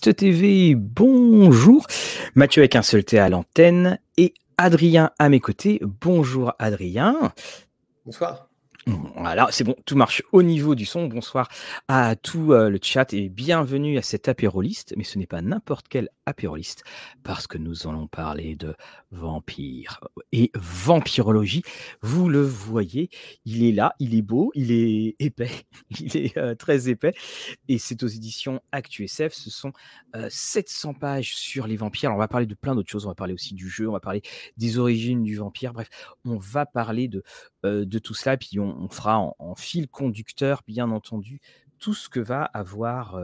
TV, bonjour. Mathieu avec un seul T à l'antenne et Adrien à mes côtés. Bonjour Adrien. Bonsoir. Voilà, c'est bon, tout marche au niveau du son. Bonsoir à tout euh, le chat et bienvenue à cet apéroliste. Mais ce n'est pas n'importe quel apéroliste parce que nous allons parler de vampires et vampirologie. Vous le voyez, il est là, il est beau, il est épais, il est euh, très épais. Et c'est aux éditions ActuSF. Ce sont 700 euh, pages sur les vampires. On va parler de plein d'autres choses. On va parler aussi du jeu, on va parler des origines du vampire. Bref, on va parler de de tout cela. Puis on, fera en, fil conducteur, bien entendu, tout ce que va avoir,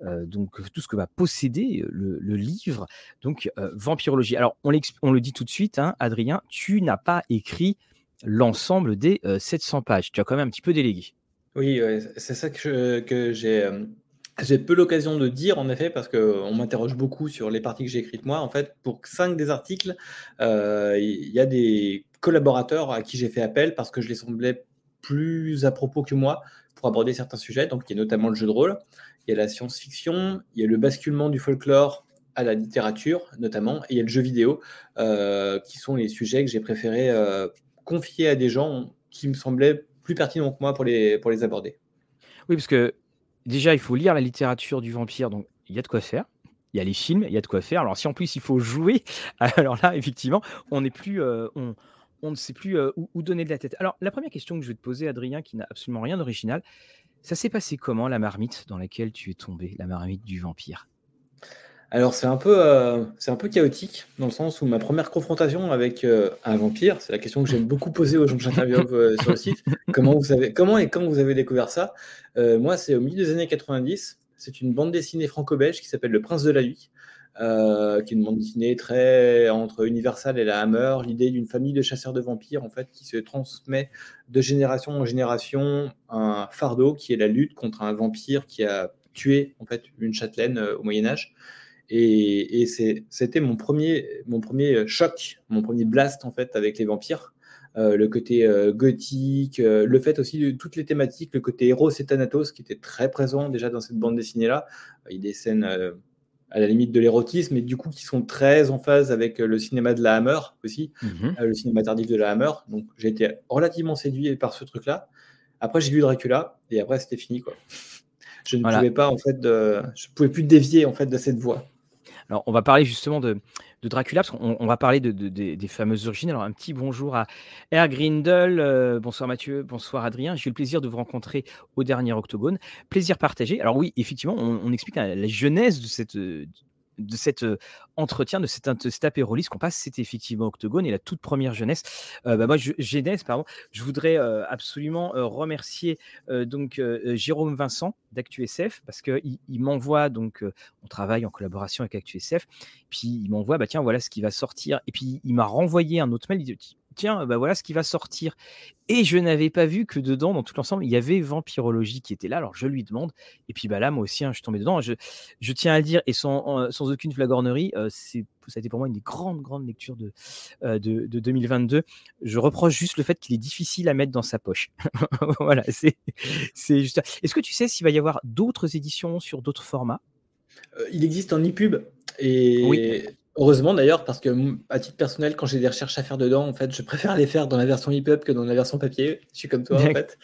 donc tout ce que va posséder le, livre, donc Vampirologie. Alors on, le dit tout de suite, hein, Adrien, tu n'as pas écrit l'ensemble des 700 pages. Tu as quand même un petit peu délégué. Oui, c'est ça que, j'ai j'ai peu l'occasion de dire, en effet, parce qu'on m'interroge beaucoup sur les parties que j'ai écrites moi. En fait, pour cinq des articles, euh, il y a des collaborateurs à qui j'ai fait appel parce que je les semblais plus à propos que moi pour aborder certains sujets. Donc, il y a notamment le jeu de rôle, il y a la science-fiction, il y a le basculement du folklore à la littérature, notamment, et il y a le jeu vidéo, euh, qui sont les sujets que j'ai préféré euh, confier à des gens qui me semblaient plus pertinents que moi pour les, pour les aborder. Oui, parce que déjà, il faut lire la littérature du vampire, donc il y a de quoi faire. Il y a les films, il y a de quoi faire. Alors, si en plus il faut jouer, alors là, effectivement, on n'est plus. Euh, on, on, ne sait plus euh, où, donner de la tête. Alors, la première question que je vais te poser, Adrien, qui n'a absolument rien d'original, ça s'est passé comment la marmite dans laquelle tu es tombé, la marmite du vampire? Alors c'est un peu, euh, c'est un peu chaotique dans le sens où ma première confrontation avec euh, un vampire, c'est la question que j'aime beaucoup poser aux gens que j'interviewe sur le site. Comment vous savez, comment et quand vous avez découvert ça? Moi, c'est au milieu des années 90. C'est une bande dessinée franco-belge qui s'appelle Le Prince de la Nuit, qui est une bande dessinée très entre Universal et la Hammer. L'idée d'une famille de chasseurs de vampires en fait qui se transmet de génération en génération un fardeau qui est la lutte contre un vampire qui a tué en fait une châtelaine au Moyen Âge. Et, c'était mon premier, mon premier choc, mon premier blast en fait avec les vampires. Euh, le côté euh, gothique, euh, le fait aussi de toutes les thématiques, le côté héros et Thanatos qui était très présent déjà dans cette bande dessinée-là. Il y a des scènes à la limite de l'érotisme, mais du coup qui sont très en phase avec le cinéma de la Hammer aussi, mmh le cinéma tardif de la Hammer. Donc j'ai été relativement séduit par ce truc-là. Après j'ai lu Dracula et après c'était fini quoi. Je ne pouvais pas en fait, de... je pouvais plus dévier en fait de cette voie. Alors, on va parler justement de, Dracula, parce qu'on va parler de, des fameuses origines. Alors, un petit bonjour à Air Grindel. Euh, bonsoir Mathieu, bonsoir Adrien. J'ai eu le plaisir de vous rencontrer au dernier Octogone. Plaisir partagé. Alors, oui, effectivement, on, explique la genèse de cette, de cet entretien, de cet, cet apérolis qu'on passe, c'était effectivement Octogone et la toute première jeunesse. bah moi, je, jeunesse, pardon, je voudrais absolument remercier donc Jérôme Vincent d'ActuSF parce qu'il il, m'envoie donc, on travaille en collaboration avec ActuSF, puis il m'envoie, bah tiens, voilà ce qui va sortir, et puis il m'a renvoyé un autre mail, il dit, tiens, bah voilà ce qui va sortir. Et je n'avais pas vu que dedans, dans tout l'ensemble, il y avait Vampirologie qui était là. Alors je lui demande. Et puis bah là, moi aussi, hein, je suis tombé dedans. Je, je, tiens à le dire, et sans, sans aucune flagornerie, euh, c'est ça a été pour moi une des grandes, grandes lectures de, euh, de, de, 2022. Je reproche juste le fait qu'il est difficile à mettre dans sa poche. voilà, c'est juste. Est-ce que tu sais s'il va y avoir d'autres éditions sur d'autres formats? Euh, Il existe en e-pub. Et oui. Heureusement d'ailleurs, parce que à titre personnel, quand j'ai des recherches à faire dedans, en fait, je préfère les faire dans la version EPUB que dans la version papier. Je suis comme toi, en fait.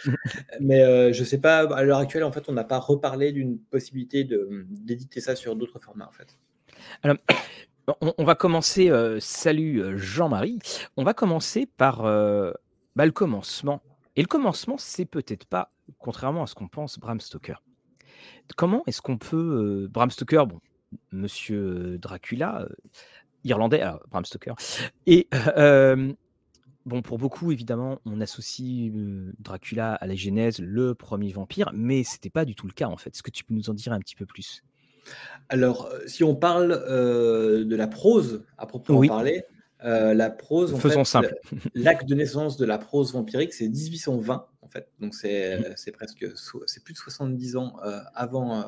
Mais euh, je sais pas, à l'heure actuelle, en fait, on n'a pas reparlé d'une possibilité d'éditer ça sur d'autres formats, en fait. Alors, on, va commencer. Euh, salut euh, Jean-Marie. On va commencer par bah, le commencement. Et le commencement, c'est peut-être pas, contrairement à ce qu'on pense, Bram Stoker. Comment est-ce qu'on peut. Bram Stoker, bon, Monsieur Dracula, irlandais, Bram Stoker. Et bon, pour beaucoup, évidemment, on associe Dracula à la Genèse, le premier vampire, mais c'était pas du tout le cas en fait. Est-ce que tu peux nous en dire un petit peu plus? Alors, si on parle de la prose, à proprement oui. parler, la prose, en Faisons simple. l'acte de naissance de la prose vampirique, c'est 1820 fait. Donc c'est mmh. presque c'est plus de 70 ans euh, avant euh,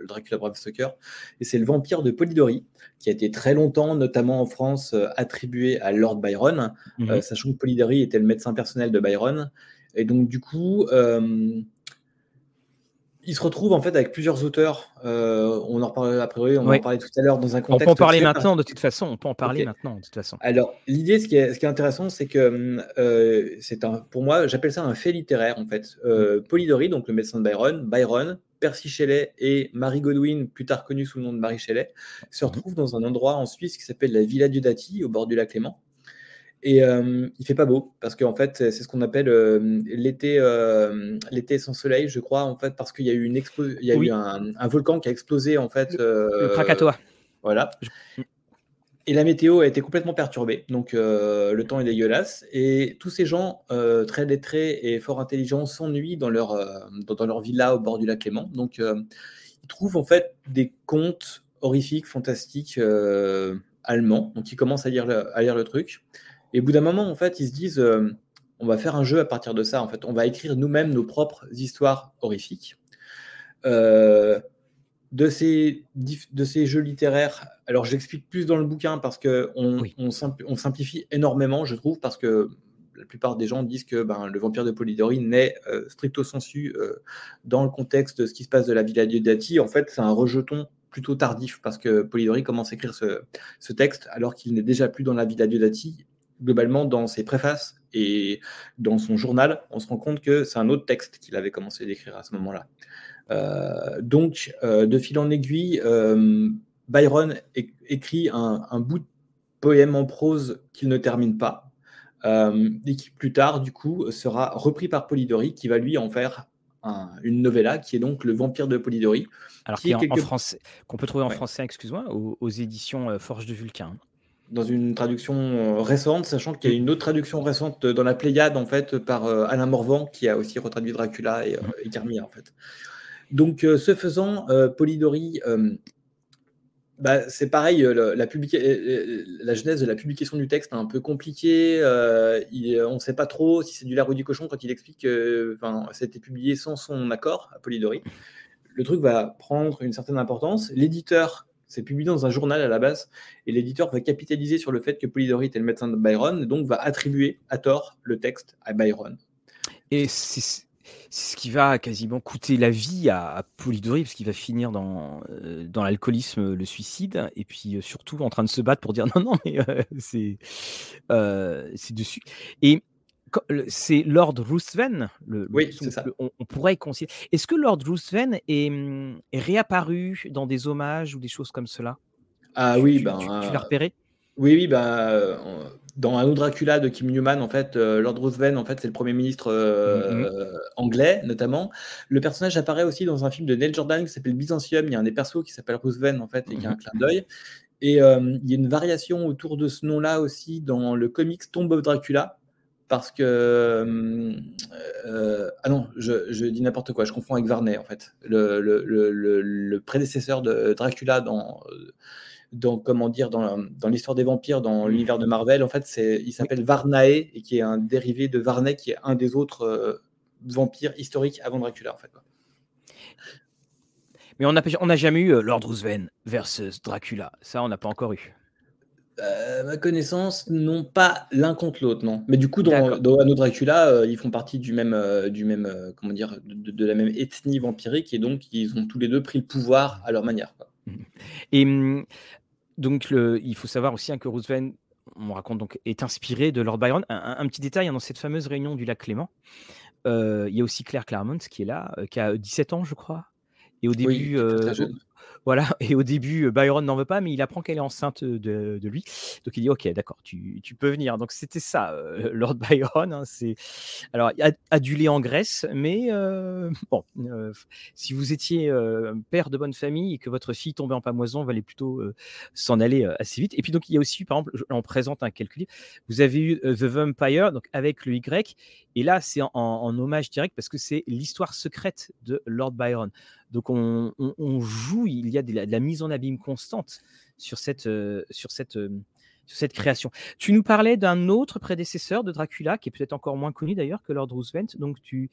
le Dracula Bram Stoker. Et c'est le vampire de Polidori qui a été très longtemps, notamment en France, euh, attribué à Lord Byron, mmh sachant que Polidori était le médecin personnel de Byron. Et donc du coup, il se retrouve en fait avec plusieurs auteurs. Euh, on en reparlera après, on en parlait tout à l'heure dans un contexte. On peut en parler maintenant de toute façon. On peut en parler maintenant de toute façon. Alors l'idée, ce, qui est, ce qui est intéressant, c'est que euh, c'est un, pour moi, j'appelle ça un fait littéraire en fait. Euh, Polidori, donc le médecin de Byron, Byron, Percy Shelley et Marie Godwin, plus tard connue sous le nom de Marie Shelley, se mhm. retrouvent dans un endroit en Suisse qui s'appelle la Villa Diodati, au bord du lac Léman. Et euh, il fait pas beau parce qu'en fait c'est ce qu'on appelle euh, l'été euh, l'été sans soleil, je crois en fait parce qu'il y a eu une il y a eu un, volcan qui a explosé en fait. Le, Krakatoa. Voilà. Et la météo a été complètement perturbée, donc le temps est dégueulasse. Et tous ces gens très lettrés et fort intelligents s'ennuient dans leur dans, leur villa au bord du lac Clément. Donc ils trouvent en fait des contes horrifiques, fantastiques allemands. Donc ils commencent à lire à lire le truc. Et au bout d'un moment, en fait, ils se disent, euh, on va faire un jeu à partir de ça. En fait, on va écrire nous-mêmes nos propres histoires horrifiques. Euh, de, ces, de ces jeux littéraires, alors j'explique plus dans le bouquin parce qu'on on, simplifie énormément, je trouve, parce que la plupart des gens disent que ben, le vampire de Polidori naît euh, stricto sensu dans le contexte de ce qui se passe de la Villa Diodati. En fait, c'est un rejeton plutôt tardif parce que Polidori commence à écrire ce, ce texte alors qu'il n'est déjà plus dans la Villa Diodati globalement, dans ses préfaces et dans son journal, on se rend compte que c'est un autre texte qu'il avait commencé d'écrire à ce moment-là. Euh, donc, euh, de fil en aiguille, euh, Byron écrit un, bout de poème en prose qu'il ne termine pas, et qui plus tard, du coup, sera repris par Polidori, qui va lui en faire une novella, qui est donc Le Vampire de Polidori. Alors, qui, est en, français, qu'on peut trouver en français, excuse-moi, aux, aux éditions Forge de Vulcain dans une traduction euh, récente, sachant qu'il y a une autre traduction récente dans la Pléiade, en fait, par euh, Alain Morvan, qui a aussi retraduit Dracula et, euh, en fait. Donc, ce faisant, Polidori, bah, c'est pareil, la, la, genèse de la publication du texte est un peu compliquée. on ne sait pas trop si c'est du la du cochon quand il explique que ça a été publié sans son accord à Polidori. Le truc va prendre une certaine importance. L'éditeur c'est publié dans un journal à la base, et l'éditeur va capitaliser sur le fait que Polidori était le médecin de Byron, et donc va attribuer à tort le texte à Byron. Et c'est ce qui va quasiment coûter la vie à, Polidori, parce qu'il va finir dans, euh, dans l'alcoolisme, le suicide, et puis euh, surtout en train de se battre pour dire non, non, mais euh, c'est dessus. Et c'est Lord Ruthven. Le, oui, c'est ça. on, pourrait considérer. Est-ce que Lord Ruthven est, est, réapparu dans des hommages ou des choses comme cela? Ah oui, tu, ben, tu, l'as repéré? Oui, oui, bah, dans un Dracula de Kim Newman, en fait, euh, Lord Ruthven, en fait, c'est le premier ministre euh, mm-hmm. anglais, notamment. Le personnage apparaît aussi dans un film de Neil Jordan qui s'appelle Byzantium. Il y a un des persos qui s'appelle Ruthven, en fait, et qui a un clin d'œil. Et il y a une variation autour de ce nom-là aussi dans le comics Tomb of Dracula, parce que euh, euh, ah non, je, dis n'importe quoi, je confonds avec Varney en fait, le, prédécesseur de Dracula dans, dans comment dire dans, dans l'histoire des vampires dans l'univers de Marvel. En fait, c'est il s'appelle Varnae et qui est un dérivé de Varney qui est un des autres euh, vampires historiques avant Dracula en fait. Mais on n'a on jamais eu Lord Ruthven versus Dracula. Ça, on n'a pas encore eu. Euh, ma connaissance, non pas l'un contre l'autre, non. Mais du coup, dans, dans Anno Dracula, euh, ils font partie du même, euh, du même comment dire, de, la même ethnie vampirique et donc ils ont tous les deux pris le pouvoir à leur manière. Et hum, donc, le, il faut savoir aussi hein, que Roosevelt, on raconte donc, est inspiré de Lord Byron. Un, petit détail, hein, dans cette fameuse réunion du lac Clément, il y a aussi Claire Claremont qui est là, qui a 17 ans, je crois. Et au début, voilà, et au début, euh, Byron n'en veut pas, mais il apprend qu'elle est enceinte de, lui. Donc il dit Ok, d'accord, tu, peux venir. Donc c'était ça, euh, Lord Byron. Hein, c'est alors adulé en Grèce, mais euh, bon, si vous étiez père de bonne famille et que votre fille tombait en pamoison, valait plutôt s'en aller assez vite. Et puis donc il y a aussi, par exemple, on présente un calcul. Vous avez eu The Vampire, donc avec le Y, et là c'est en hommage direct parce que c'est l'histoire secrète de Lord Byron. Donc on, joue, il y a de la, mise en abîme constante sur cette, euh, sur, cette, euh, sur cette création. Tu nous parlais d'un autre prédécesseur de Dracula, qui est peut-être encore moins connu d'ailleurs que Lord Roosevelt. Donc tu,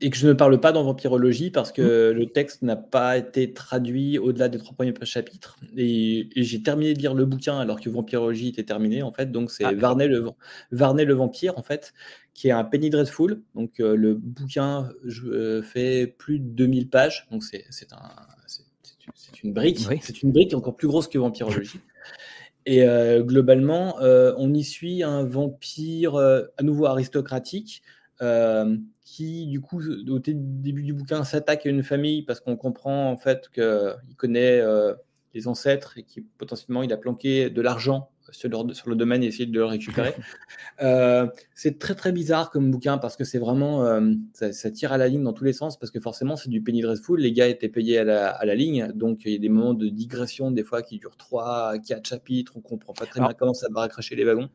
Et que je ne parle pas dans Vampirologie parce Mmh. que le texte n'a pas été traduit au-delà des 3 premiers chapitres et et j'ai terminé de lire le bouquin alors que Vampirologie était terminé, en fait, donc c'est Ah. Varney le Vam Varney le vampire, en fait, qui est un Penny Dreadful, donc heu, le bouquin je heu, fait plus de 2000 pages, donc c'est c'est un une brique Oui. c'est une brique encore plus grosse que Vampirologie et heu, globalement, on y suit un vampire, à nouveau aristocratique, qui du coup, au début du bouquin, s'attaque à une famille parce qu'on comprend en fait qu'il connaît, heu, les ancêtres et qui potentiellement il a planqué de l'argent sur leur sur le domaine et essayer de le récupérer. Heu, c'est très, très bizarre comme bouquin parce que c'est vraiment, ça ça tire à la ligne dans tous les sens parce que forcément c'est du Penny Dreadful. Les gars étaient payés à la à la ligne, donc il y a des moments de digression des fois qui durent 3-4 chapitres, on comprend pas très bien comment ça va raccrocher les wagons.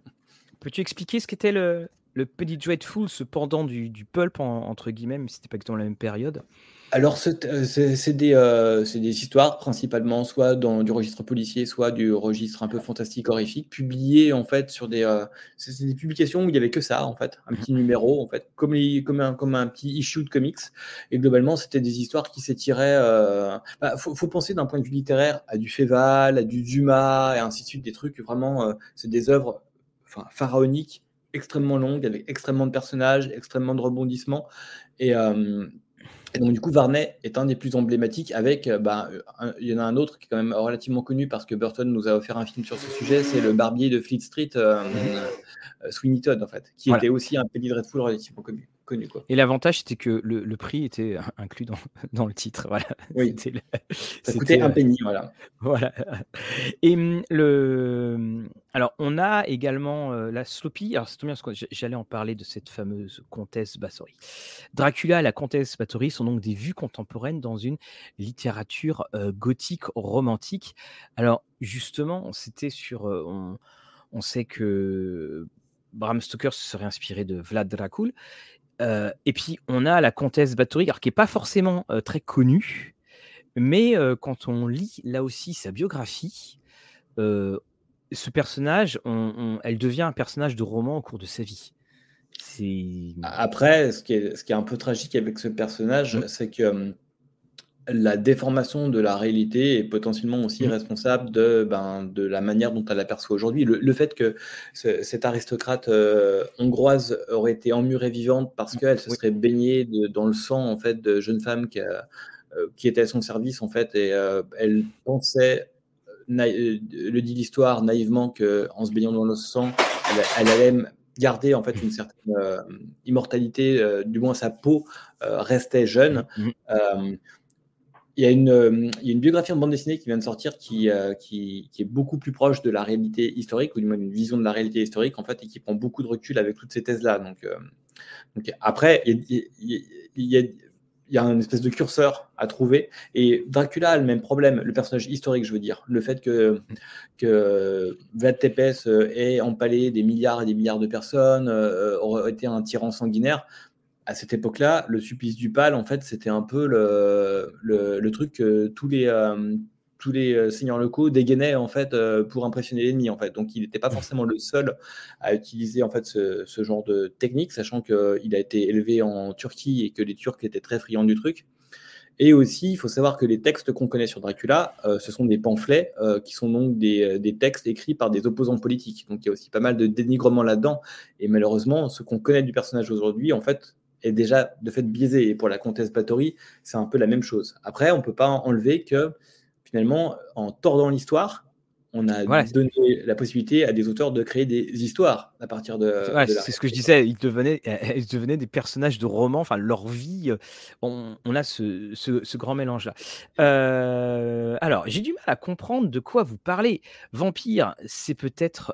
peux-tu expliquer ce qu'était le le Penny Dreadful, ce pendant du pulp en entre guillemets, si c'était pas exactement la même période? Alors c'est c'est des, c'est des histoires principalement soit dans du registre policier, soit du registre un peu fantastique, horrifique, publiées en fait sur des, heu, c'est des publications où il y avait que ça en fait, un petit numéro en fait, comme comme un comme un petit issue de comics et globalement c'était des histoires qui s'étiraient, heu, bah, faut penser d'un point de vue littéraire à du Féval, à du Dumas et ainsi de suite, des trucs vraiment, c'est des œuvres, pharaoniques, extrêmement longues, avec extrêmement de personnages, extrêmement de rebondissements et hem et donc du coup, Varney est un des plus emblématiques avec, heu, bah, un il y en a un autre qui est quand même relativement connu parce que Burton nous a offert un film sur ce sujet, c'est le barbier de Fleet Street, hem, Mmh mh. heu, Sweeney Todd en fait, qui Voilà. était aussi un Penny Dreadful relativement connu connu quoi. Et l'avantage, c'était que le le prix était in inclus dans dans le titre, voilà. Oui, C'était le ça coûtait un heu, penny, voilà. voilà et mmh, le mmh, alors on a également, heu, la Sloppy, alors c'est bien parce que j'a j'allais en parler de cette fameuse comtesse Bathory. Dracula et la comtesse Bathory sont donc des vues contemporaines dans une littérature, heu, gothique romantique. Alors justement, c'était sur, on on sait que Bram Stoker se serait inspiré de Vlad Dracul, heu et puis on a la comtesse Bathory, alors qui est pas forcément, heu, très connue, mais heu, quand on lit là aussi sa biographie, ce personnage, on on elle devient un personnage de roman au cours de sa vie. Après, ce qui est ce qui est un peu tragique avec ce personnage, mmh, c'est que, hem, la déformation de la réalité est potentiellement aussi mmh, responsable de, ben, de la manière dont elle l'aperçoit aujourd'hui. Le le fait que ce cette aristocrate, heu, hongroise aurait été emmurée vivante parce mmh, qu'elle se serait baignée de dans le sang, en fait, de jeunes femmes qui, heu, qui étaient à son service, en fait et heu, elle pensait, le dit l'histoire naïvement qu'en se baignant dans le sang, elle elle allait garder, en fait, une certaine, immortalité, du moins sa peau, restait mmh, jeune. mmh, il y a une, hem, il y a une biographie en bande dessinée qui vient de sortir qui, qui est beaucoup plus proche de la réalité historique ou du moins d'une vision de la réalité historique, en fait et qui prend beaucoup de recul avec toutes ces thèses-là donc donc après il y a il un espèce de curseur à trouver et Dracula a le même problème, le personnage historique, je veux dire. Le fait que Vlad Tepes, ait empalé des milliards et des milliards de personnes, aurait été un tyran sanguinaire, à cette époque-là, le supplice du pal, en fait, c'était un peu le le le truc que tous les, hem, tous les, heu, seigneurs locaux dégainaient, en fait, heu, pour impressionner l'ennemi, en fait. Donc il n'était pas mmh. forcément le seul à utiliser, en fait, ce ce genre de technique, sachant qu'il a été élevé en Turquie et que les Turcs étaient très friands du truc. Et aussi, il faut savoir que les textes qu'on connaît sur Dracula, ce sont des pamphlets, qui sont donc des, des textes écrits par des opposants politiques. Donc il y a aussi pas mal de dénigrement là-dedans et malheureusement, ce qu'on connaît du personnage aujourd'hui, en fait, est déjà de fait biaisé et pour la comtesse Bathory, c'est un peu la même chose. Après, on peut pas enlever que finalement, en tordant l'histoire, on a Voilà, donné la possibilité à des auteurs de créer des histoires à partir de Ouais, de la c'est ce que je disais, ils devenaient ils devenaient des personnages de romans, enfin leur vie, heu, on on a ce ce ce grand mélange-là. Heu, alors j'ai du mal à comprendre de quoi vous parlez. Vampire, c'est peut-être,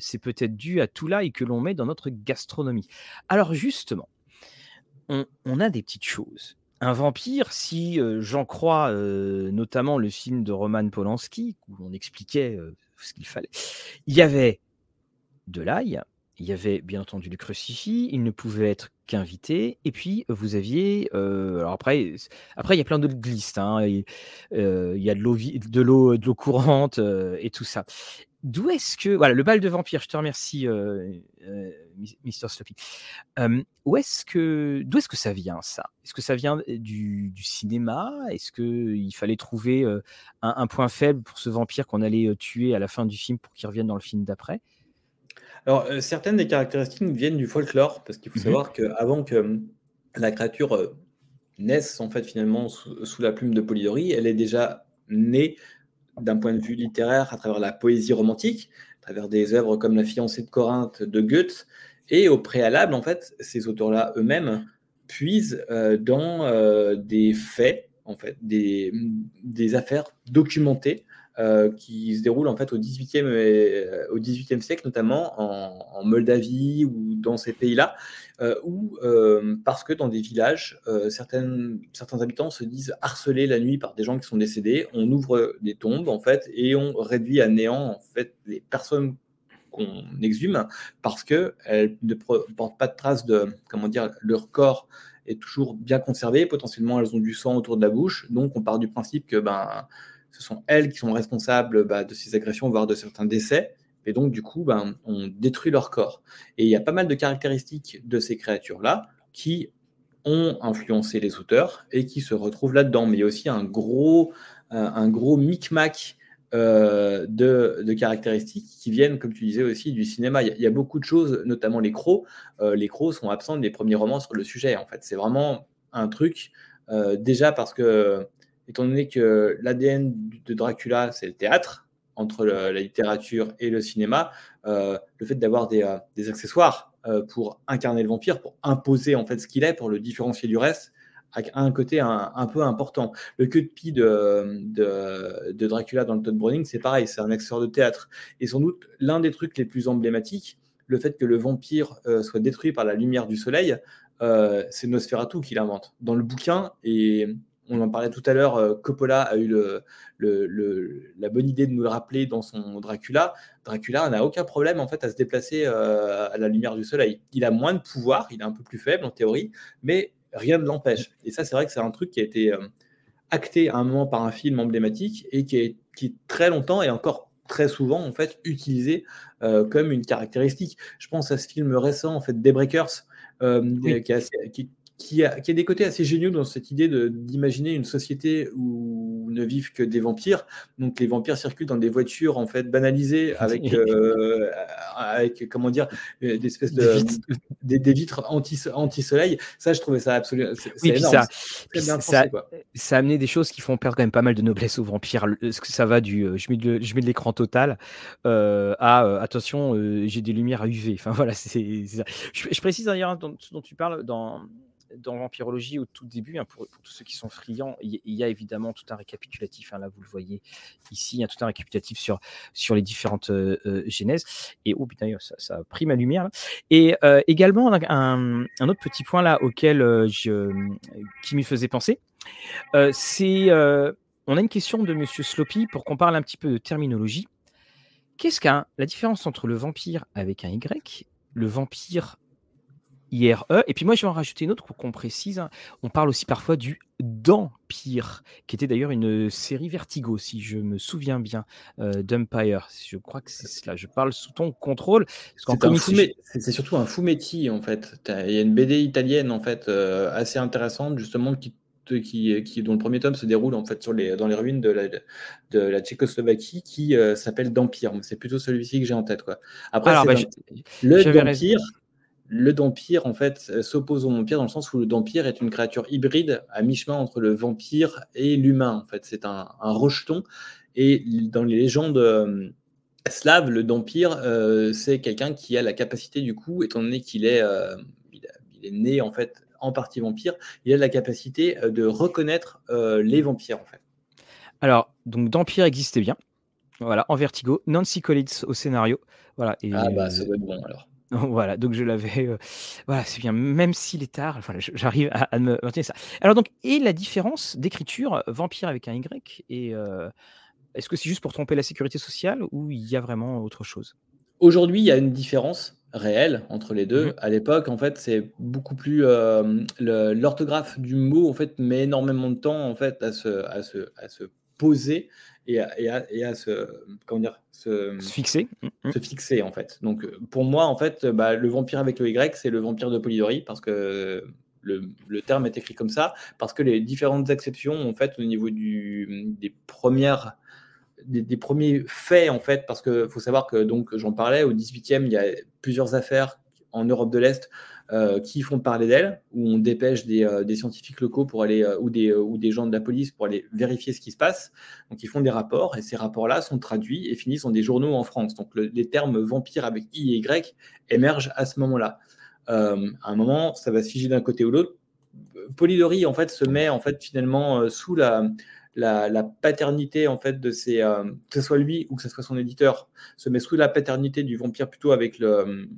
c'est peut-être dû à tout l'ail que l'on met dans notre gastronomie. Alors justement, on a des petites choses. Un vampire, si, heu, j'en crois, heu, notamment le film de Roman Polanski où on expliquait, heu, ce qu'il fallait, il y avait de l'ail il y avait bien entendu le crucifix, il ne pouvait être qu'invité, et puis vous aviez, euh, alors après, après il y a plein d'autres listes, hein, euh, il y a de l'eau, de l'eau, courante euh, et tout ça. D'où est-ce que, voilà, le bal de vampire, je te remercie, Mister Sloppy. où est-ce que, d'où est-ce que ça vient ça? Est-ce que ça vient du, cinéma? Est-ce que il fallait trouver un, point faible pour ce vampire qu'on allait tuer à la fin du film pour qu'il revienne dans le film d'après? Alors, euh, certaines des caractéristiques viennent du folklore, parce qu'il faut mmh savoir qu'avant que hum, la créature euh, naisse, en fait, finalement, sous, la plume de Polidori, elle est déjà née d'un point de vue littéraire à travers la poésie romantique, à travers des œuvres comme La fiancée de Corinthe de Goethe, et au préalable, en fait, ces auteurs-là eux-mêmes puisent euh, dans des faits, en fait, des, des affaires documentées euh, qui se déroule en fait au 18e, euh, au 18e siècle, notamment en, Moldavie ou dans ces pays-là, euh, où, parce que dans des villages, certaines, certains habitants se disent harcelés la nuit par des gens qui sont décédés, on ouvre des tombes en fait et on réduit à néant en fait les personnes qu'on exhume parce qu'elles ne portent pas de traces de, comment dire, leur corps est toujours bien conservé, potentiellement elles ont du sang autour de la bouche, donc on part du principe que ben ce sont elles qui sont responsables bah, de ces agressions, voire de certains décès. Et donc, du coup, ben, on détruit leur corps. Et il y a pas mal de caractéristiques de ces créatures-là qui ont influencé les auteurs et qui se retrouvent là-dedans. Mais il y a aussi un gros, euh, un gros micmac euh, de, caractéristiques qui viennent, comme tu disais aussi, du cinéma. Il y, a, beaucoup de choses, notamment les crocs. Euh, les crocs sont absents des premiers romans sur le sujet. En fait, c'est vraiment un truc. déjà parce que étant donné que l'ADN de Dracula, c'est le théâtre, entre la littérature et le cinéma, euh, le fait d'avoir des, euh, accessoires euh, pour incarner le vampire, pour imposer en fait ce qu'il est, pour le différencier du reste, a un côté un, peu important. Le queue de pie de, Dracula dans le Todd Browning, c'est pareil, c'est un accessoire de théâtre. Et sans doute l'un des trucs les plus emblématiques, le fait que le vampire soit détruit par la lumière du soleil, c'est Nosferatu qui l'invente. Dans le bouquin, et on en parlait tout à l'heure, euh, Coppola a eu la bonne idée de nous le rappeler dans son Dracula. Dracula n'a aucun problème en fait à se déplacer euh, à la lumière du soleil. Il a moins de pouvoir, il est un peu plus faible en théorie, mais rien ne l'empêche. Et ça, c'est vrai que c'est un truc qui a été euh, acté à un moment par un film emblématique et qui est, qui très longtemps et encore très souvent en fait utilisé comme une caractéristique. Je pense à ce film récent en fait, Daybreakers, qui, est assez, qui, qui a, des côtés assez géniaux dans cette idée d'imaginer une société où ne vivent que des vampires. Donc les vampires circulent dans des voitures en fait banalisées avec, euh, avec comment dire, euh, des espèces de des, vitres anti, anti-soleil. Ça, je trouvais ça absolument. Oui. Ça, ça, ça, a amené des choses qui font perdre quand même pas mal de noblesse aux vampires. Ça va du euh, je mets de, je mets de l'écran total à attention, j'ai des lumières à UV. Enfin voilà, c'est. Je, je, précise d'ailleurs ce dont tu parles dans dans Vampirologie, au tout début, hein, pour, tous ceux qui sont friands, il, y a évidemment tout un récapitulatif. Hein, là, vous le voyez ici, il y a tout un récapitulatif sur, sur les différentes euh, euh, genèses. Et oh putain, ça, a pris ma lumière. Et euh, également, un, autre petit point là auquel je, qui m'y faisait penser, c'est on a une question de Monsieur Sloppy pour qu'on parle un petit peu de terminologie. Qu'est-ce qu'un la différence entre le vampire avec un Y, le vampire IRE. Et puis moi, je vais en rajouter une autre pour qu'on précise. Hein. On parle aussi parfois du Dampire, qui était d'ailleurs une série Vertigo, si je me souviens bien, euh, d'Empire. Je crois que c'est cela. Je parle sous ton contrôle. C'est surtout un fumetti, en fait. Il y a une BD italienne, en fait, euh, assez intéressante, justement, qui qui, qui, dont le premier tome se déroule en fait sur les, dans les ruines de la, de la Tchécoslovaquie, qui euh, s'appelle Dampire. C'est plutôt celui-ci que j'ai en tête. Quoi. Après, bah, le Dampire, le Dampire, en fait, euh, s'oppose au vampire dans le sens où le Dampire est une créature hybride à mi-chemin entre le vampire et l'humain. En fait, c'est un, rejeton. Et dans les légendes euh, slaves, le Dampire, euh, c'est quelqu'un qui a la capacité, du coup, étant donné qu'il est, il est né, en fait, en partie vampire, il a la capacité de reconnaître les vampires, en fait. Alors, donc Dampire existait bien. Voilà, en vertigo. Nancy Collins au scénario. Voilà. Et, ah, bah, ça doit être bon alors. Voilà, donc je l'avais. Euh, voilà, c'est bien. Même s'il est tard, voilà, j'arrive à, me retenir ça. Alors donc, et la différence d'écriture euh, vampire avec un Y et euh, est-ce que c'est juste pour tromper la sécurité sociale ou il y a vraiment autre chose? Aujourd'hui, il y a une différence. réel entre les deux. Mmh À l'époque, en fait, c'est beaucoup plus euh, le- l'orthographe du mot en fait met énormément de temps en fait à se à se à se poser et à, et à, et à se comment dire se, Se fixer. Mmh, mmh. se fixer en fait. Donc pour moi en fait, bah, le vampire avec le Y, c'est le vampire de Polidori parce que le, le terme est écrit comme ça parce que les différentes exceptions en fait au niveau du des premières des, des premiers faits en fait parce que faut savoir que donc j'en parlais au 18e il y a plusieurs affaires en Europe de l'Est euh, qui font parler d'elle, où on dépêche des, euh, scientifiques locaux pour aller, euh, ou, des, gens de la police pour aller vérifier ce qui se passe. Donc ils font des rapports, et ces rapports-là sont traduits et finissent dans des journaux en France. Donc le- les termes vampire avec I et Y émergent à ce moment-là. À un moment, ça va se figer d'un côté ou l'autre. Polidori, en fait, se met en fait finalement sous la, paternité en fait de ces, que ce soit lui ou que ce soit son éditeur, se met sous la paternité du vampire plutôt avec le,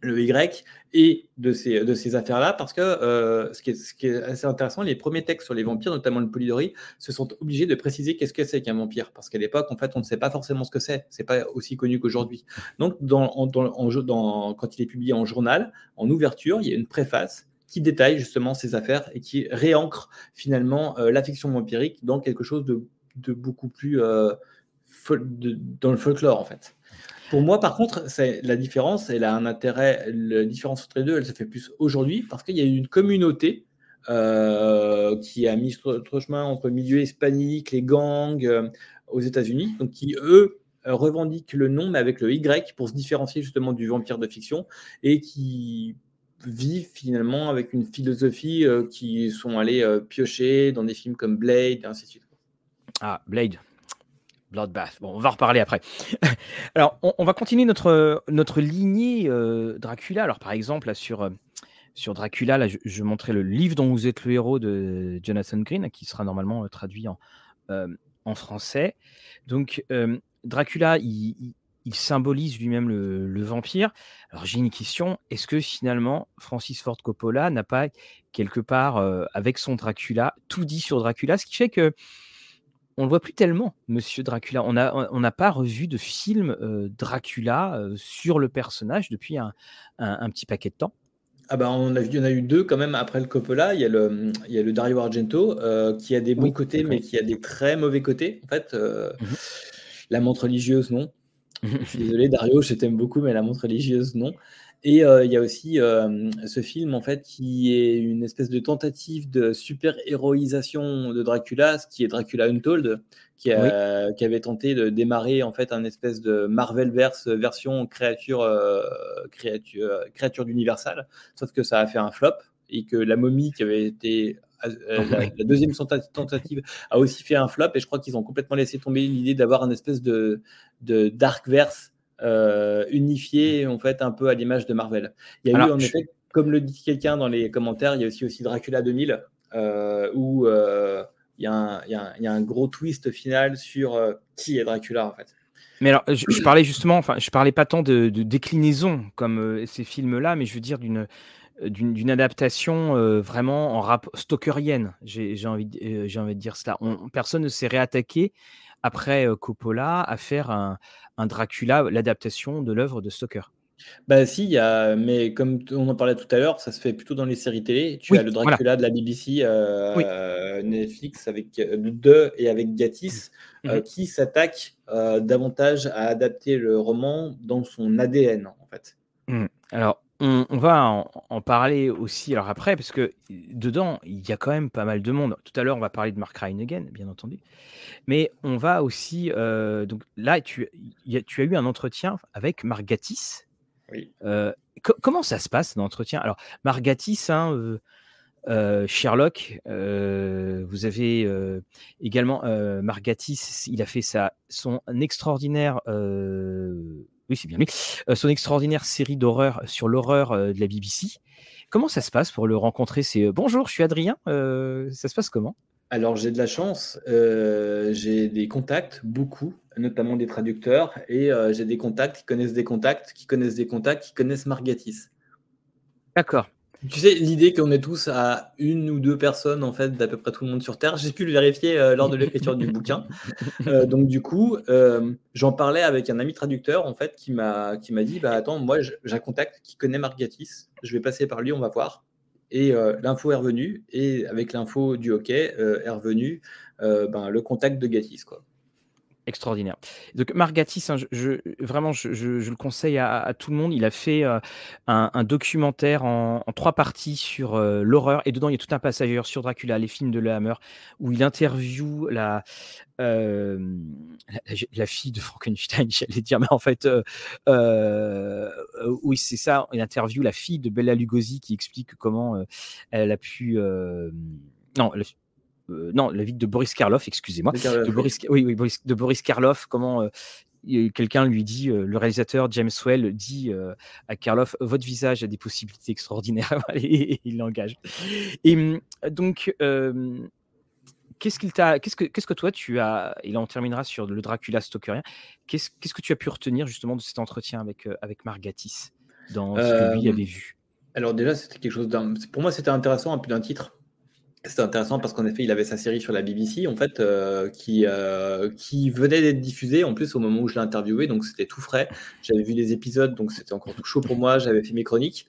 le Y et de ces, affaires-là, parce que euh, ce, qui est, assez intéressant, les premiers textes sur les vampires, notamment le Polidori, se sont obligés de préciser qu'est-ce que c'est qu'un vampire, parce qu'à l'époque, en fait, on ne sait pas forcément ce que c'est, c'est pas aussi connu qu'aujourd'hui. Donc, quand il est publié en journal, en ouverture, il y a une préface qui détaille justement ces affaires et qui réancre finalement euh, la fiction vampirique dans quelque chose de, beaucoup plus euh, dans le folklore, en fait. Pour moi, par contre, c'est la différence, elle a un intérêt. La différence entre les deux, elle se fait plus aujourd'hui parce qu'il y a une communauté euh, qui a mis notre chemin entre milieu hispanique, les gangs euh, aux États-Unis, donc qui eux revendiquent le nom mais avec le Y pour se différencier justement du vampire de fiction et qui vivent finalement avec une philosophie euh, qui sont allés euh, piocher dans des films comme Blade et ainsi de suite. Ah, Blade. Bloodbath. Bon, on va en reparler après. Alors, on, va continuer notre, notre lignée euh, Dracula. Alors, par exemple, sur, euh, sur Dracula, là, je, je montrais le livre dont vous êtes le héros de Jonathan Green, qui sera normalement euh, traduit en, en français. Donc, Dracula, il, il- symbolise lui-même le, le vampire. Alors, j'ai une question. Est-ce que finalement, Francis Ford Coppola n'a pas, quelque part, avec son Dracula, tout dit sur Dracula, ce qui fait que on le voit plus tellement, Monsieur Dracula. On n'a on n'a pas revu de film euh, Dracula euh, sur le personnage depuis un, un- un petit paquet de temps. Ah bah on a vu, il y en a eu deux quand même après le Coppola. Il y a le, il y a le Dario Argento euh, qui a des bons Oui, côtés, mais qui a des très mauvais côtés. En fait, Mhm. la montre religieuse, non. Je suis désolé, Dario, je t'aime beaucoup, mais la montre religieuse, non. Et euh, il y a aussi euh, ce film en fait qui est une espèce de tentative de super héroïsation de Dracula, ce qui est Dracula Untold, qui, a- qui avait tenté de démarrer en fait un espèce de Marvelverse version créature euh, créature créature d'Universal, sauf que ça a fait un flop et que la momie qui avait été euh, la, deuxième tenta- tentative a aussi fait un flop. Et je crois qu'ils ont complètement laissé tomber l'idée d'avoir un espèce de, de Darkverse euh, unifié en fait un peu à l'image de Marvel. Il y a eu en je- effet, comme le dit quelqu'un dans les commentaires, il y a aussi, aussi Dracula 2000 euh, où euh, il y, a un- il y a un- il y a un gros twist final sur qui est Dracula en fait. Mais alors, je, je parlais justement, enfin, je parlais pas tant de, de déclinaison comme euh, ces films-là, mais je veux dire d'une d'une adaptation euh, vraiment en rap stalkerienne. J'ai j'ai envie, de- euh, j'ai envie de dire cela. On- personne ne s'est réattaqué après euh, Coppola à faire un, un Dracula, l'adaptation de l'œuvre de Stoker. Bah si, il y a, mais comme on en parlait tout à l'heure, ça se fait plutôt dans les séries télé. Tu Oui, as le voilà. Dracula de la BBC, euh, Oui. Netflix avec euh, deux et avec Gatiss, euh, Mhm. qui s'attaque davantage à adapter le roman dans son ADN en fait. Alors, on, on va en, en parler aussi alors après, parce que dedans, il y a quand même pas mal de monde. Tout à l'heure, on va parler de Mark Reinigen, bien entendu. Mais on va aussi. euh, donc là, tu, il y a- tu as eu un entretien avec Mark Gatiss. Oui. Euh, co- comment ça se passe l'entretien? Alors, Mark Gatiss, hein, euh, euh, Sherlock, vous avez également Mark Gatiss, il a fait sa, son extraordinaire. Oui, c'est bien lui. euh, son extraordinaire série d'horreur sur l'horreur euh, de la BBC. Comment ça se passe pour le rencontrer C'est euh, bonjour, je suis Adrien. ça se passe comment? Alors j'ai de la chance, euh, j'ai des contacts, beaucoup, notamment des traducteurs, et euh, j'ai des contacts qui connaissent des contacts, qui connaissent des contacts, qui connaissent Margatis. D'accord. Tu sais, l'idée qu'on est tous à une ou deux personnes, en fait, d'à peu près tout le monde sur Terre, j'ai pu le vérifier euh, lors de l'écriture du bouquin. Euh, donc, du coup, euh, j'en parlais avec un ami traducteur, en fait, qui m'a dit bah, Attends, moi, j'ai un contact qui connaît Marc Gatis. Je vais passer par lui, on va voir. Et l'info est revenue. Et avec l'info du hockey est revenu ben, le contact de Gatis. Quoi extraordinaire. Donc Margatis, vraiment, je, le conseille à, tout le monde. Il a fait euh, un, documentaire en, trois parties sur euh, l'horreur, et dedans il y a tout un passage sur Dracula, les films de Le Hammer, où il interviewe la, euh, la, fille de Frankenstein, j'allais dire, mais en fait, oui, c'est ça. Il interviewe la fille de Bella Lugosi qui explique comment elle a pu. non, euh, non, la vie de Boris Karloff, excusez-moi, de, Boris, oui, oui, de Boris Karloff, comment euh, quelqu'un lui dit, euh, le réalisateur James Well dit à Karloff, votre visage a des possibilités extraordinaires, et, il l'engage. Et hum, donc, qu'est-ce qu'il t'a, qu'est-ce que, qu'est-ce que toi tu as, et là on terminera sur le Dracula stalkerien, qu'est-ce, qu'est-ce que tu as pu retenir justement de cet entretien avec, avec Margatis dans ce que lui avait vu? Alors déjà, c'était quelque chose d'un, pour moi c'était intéressant un peu d'un titre c'était intéressant parce qu'en effet, il avait sa série sur la BBC, en fait, euh, qui, euh, qui venait d'être diffusée, en plus, au moment où je l'ai interviewé, donc c'était tout frais. J'avais vu les épisodes, donc c'était encore tout chaud pour moi, j'avais fait mes chroniques.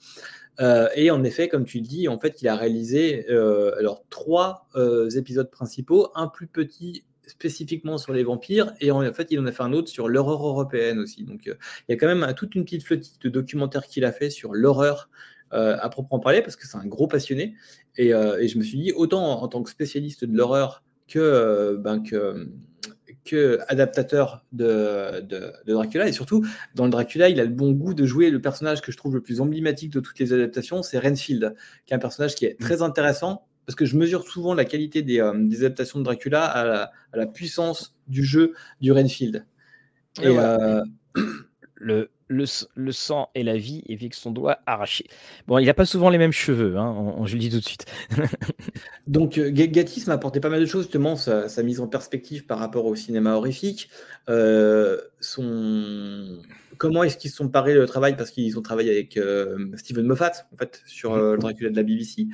Euh, et en effet, comme tu le dis, en fait, il a réalisé alors trois épisodes principaux, un plus petit spécifiquement sur les vampires, et en fait, il en a fait un autre sur l'horreur européenne aussi. Donc, il y a quand même toute une petite flottille de documentaires qu'il a fait sur l'horreur euh, à proprement parler, parce que c'est un gros passionné. Et, euh, je me suis dit, autant en, tant que spécialiste de l'horreur que, euh, ben, que, que adaptateur de, de, Dracula. Et surtout, dans le Dracula, il a le bon goût de jouer le personnage que je trouve le plus emblématique de toutes les adaptations, c'est Renfield, qui est un personnage qui est très mm. intéressant. Parce que je mesure souvent la qualité des, des adaptations de Dracula à la, à la, puissance du jeu du Renfield. Et, le, le, sang et la vie et avec son doigt arraché. Bon, il n'a pas souvent les mêmes cheveux, hein, je le dis tout de suite. Donc, euh, Gatis m'a apporté pas mal de choses, justement, sa, mise en perspective par rapport au cinéma horrifique. Euh, son... Comment est-ce qu'ils se sont parés le travail Parce qu'ils ont travaillé avec euh, Steven Moffat, en fait, sur le Dracula de la BBC.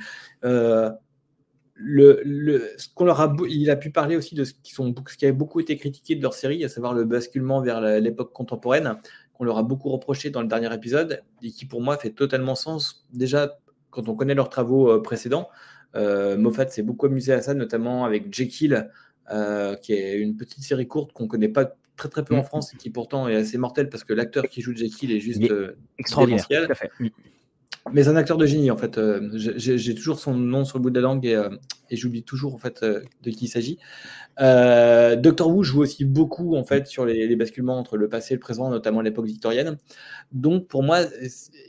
Le, le, ce qu'on leur a, il a pu parler aussi de ce qui, sont, ce qui avait beaucoup été critiqué de leur série, à savoir le basculement vers l'époque contemporaine, qu'on leur a beaucoup reproché dans le dernier épisode et qui pour moi fait totalement sens. Déjà, quand on connaît leurs travaux euh, précédents, euh, Moffat s'est beaucoup amusé à ça, notamment avec Jekyll, euh, qui est une petite série courte qu'on connaît pas très très peu en mm. France et qui pourtant est assez mortelle parce que l'acteur qui joue Jekyll est juste extraordinaire. Mais un acteur de génie en fait. J'ai toujours son nom sur le bout de la langue et, et j'oublie toujours en fait de qui il s'agit. Euh, Doctor Who joue aussi beaucoup en fait sur les, basculements entre le passé et le présent, notamment l'époque victorienne. Donc pour moi,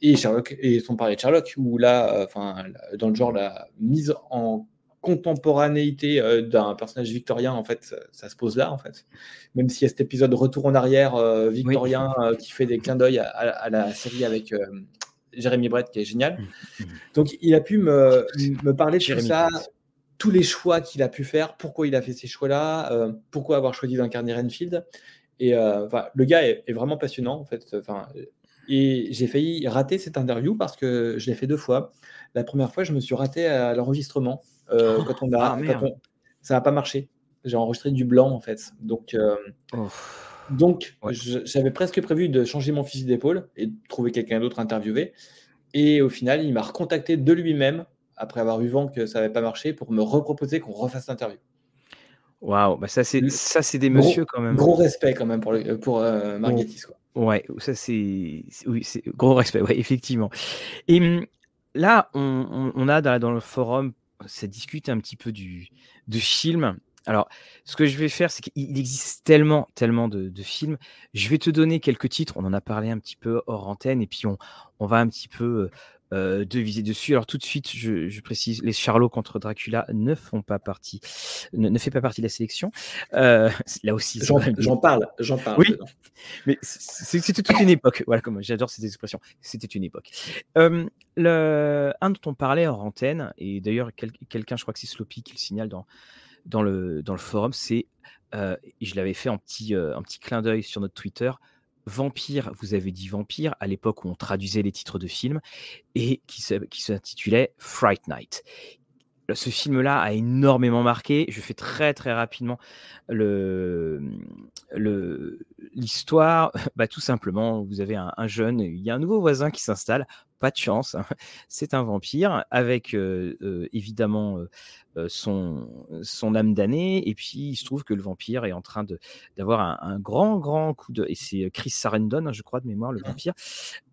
et Sherlock, et son parler de Sherlock, où là, euh, enfin, dans le genre la mise en contemporanéité euh, d'un personnage victorien, en fait, ça, se pose là, en fait. Même s'il y a cet épisode retour en arrière victorien qui fait des clins d'œil à, la série avec Jérémy Brett, qui est génial. Mmh, mmh. Donc il a pu me, me parler de tout ça tous les choix qu'il a pu faire, pourquoi il a fait ces choix-là, euh, pourquoi avoir choisi d'incarner Renfield. Et euh, le gars est, vraiment passionnant, en fait. et j'ai failli rater cette interview parce que je l'ai fait deux fois. La première fois, je me suis raté à l'enregistrement. Euh, oh, quand on a, ah, ça n'a pas marché. J'ai enregistré du blanc, en fait. Donc, donc j'avais presque prévu de changer mon fusil d'épaule et de trouver quelqu'un d'autre interviewé. Et au final, il m'a recontacté de lui-même après avoir eu vent que ça n'avait pas marché, pour me reproposer qu'on refasse l'interview. Waouh, bah ça c'est ça c'est des messieurs quand même. Gros respect quand même pour le, pour euh, quoi. Ouais, ça c'est oui c'est gros respect, ouais effectivement. Et hum, là on, on, a dans, dans, le forum ça discute un petit peu du de film. Alors, ce que je vais faire, c'est qu'il existe tellement, tellement de, de, films. Je vais te donner quelques titres. On en a parlé un petit peu hors antenne, et puis on, on va un petit peu euh, de viser dessus. Alors tout de suite, je, précise, les Charlots contre Dracula ne font pas partie, ne, fait pas partie de la sélection. Euh, là aussi, j'en parle, j'en parle. Oui, mais c'était toute une époque. Voilà, comme j'adore cette expression. C'était une époque. Euh, le, un dont on parlait en antenne, et d'ailleurs quelqu'un, je crois que c'est Sloppy qui le signale dans dans le dans le forum, c'est, je l'avais fait en petit un petit clin d'œil sur notre Twitter Vampire, vous avez dit Vampire, à l'époque où on traduisait les titres de films, et qui s'intitulait Fright Night ce film-là a énormément marqué. Je fais très très rapidement le l'histoire. Bah, tout simplement, vous avez un, jeune, il y a un nouveau voisin qui s'installe. Pas de chance, hein. c'est un vampire avec euh, euh, évidemment euh, son, son âme damnée. Et puis il se trouve que le vampire est en train d'avoir un, un, grand grand coup de. Et c'est Chris Sarandon, hein, je crois de mémoire, le vampire.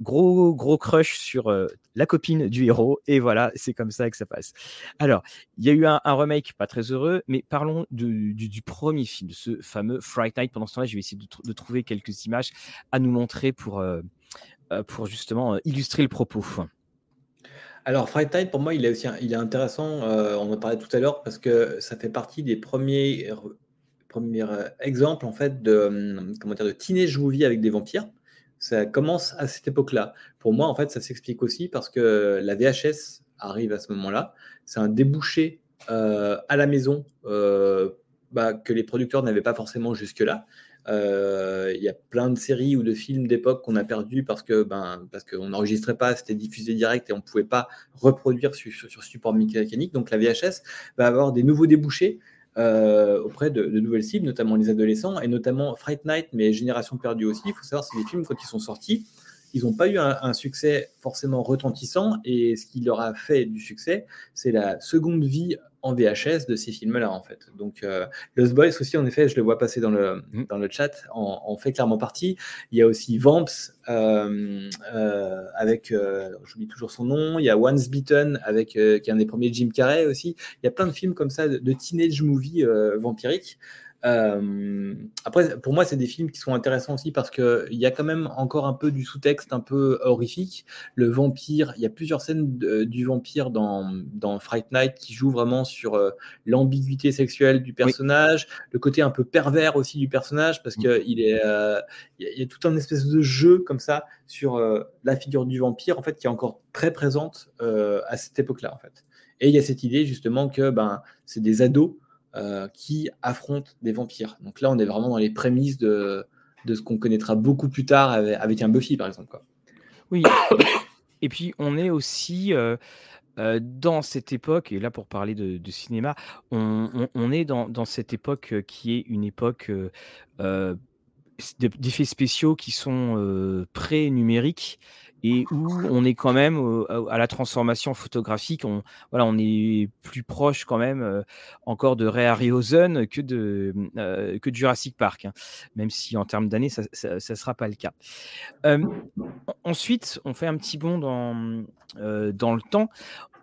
Gros gros crush sur la copine du héros. Et voilà, c'est comme ça que ça passe. Alors, il y a eu un, remake pas très heureux, mais parlons du, du, premier film, de ce fameux Fright Night. Pendant ce temps-là, je vais essayer de, trouver quelques images à nous montrer pour, pour justement illustrer le propos. Alors, Fright Night, pour moi, il est aussi il est intéressant. on en parlait tout à l'heure parce que ça fait partie des premiers, premiers exemples en fait de hum, comment dire de teenage movie avec des vampires. Ça commence à cette époque-là. Pour moi, en fait, ça s'explique aussi parce que la VHS arrive à ce moment-là. C'est un débouché euh, à la maison euh, bah, que les producteurs n'avaient pas forcément jusque-là. Euh, il y a plein de séries ou de films d'époque qu'on a perdu parce que ben qu'on n'enregistrait pas, c'était diffusé direct et on ne pouvait pas reproduire sur, sur, support mécanique. Donc la VHS va avoir des nouveaux débouchés euh, auprès de, nouvelles cibles, notamment les adolescents, et notamment Fright Night, mais Génération perdue aussi. Il faut savoir, c'est des films, quand ils sont sortis, ils n'ont pas eu un, succès forcément retentissant, et ce qui leur a fait du succès, c'est la seconde vie en VHS de ces films-là, en fait. Donc, euh, Lost Boys aussi, en effet, je le vois passer dans le, mmh. dans le chat, en, fait clairement partie. Il y a aussi Vamps, euh, euh, avec, j'oublie toujours son nom, il y a Once Beaten, avec, qui est un des premiers Jim Carrey aussi. Il y a plein de films comme ça, de, de teenage movie vampiriques. Euh, après, pour moi, c'est des films qui sont intéressants aussi parce qu'il y a quand même encore un peu du sous-texte un peu horrifique. Le vampire, il y a plusieurs scènes du vampire dans, dans Fright Night qui jouent vraiment sur euh, l'ambiguïté sexuelle du personnage, le côté un peu pervers aussi du personnage parce qu'il il est, euh, il y, a tout un espèce de jeu comme ça sur la figure du vampire en fait qui est encore très présente à cette époque-là en fait. Et il y a cette idée justement que ben c'est des ados euh, qui affrontent des vampires. Donc là, on est vraiment dans les prémices de, de ce qu'on connaîtra beaucoup plus tard avec, un Buffy, par exemple. Oui. Et puis, on est aussi euh, euh, dans cette époque, et là pour parler de, cinéma, on, on, est dans, dans, cette époque qui est une époque d'effets spéciaux qui sont pré-numériques et où on est quand même à la transformation photographique, on, voilà, on est plus proche quand même euh, encore de Ray Harryhausen que de, euh, que Jurassic Park, hein, même si en termes d'années, ça ne sera pas le cas. ensuite, on fait un petit bond dans, euh, dans le temps.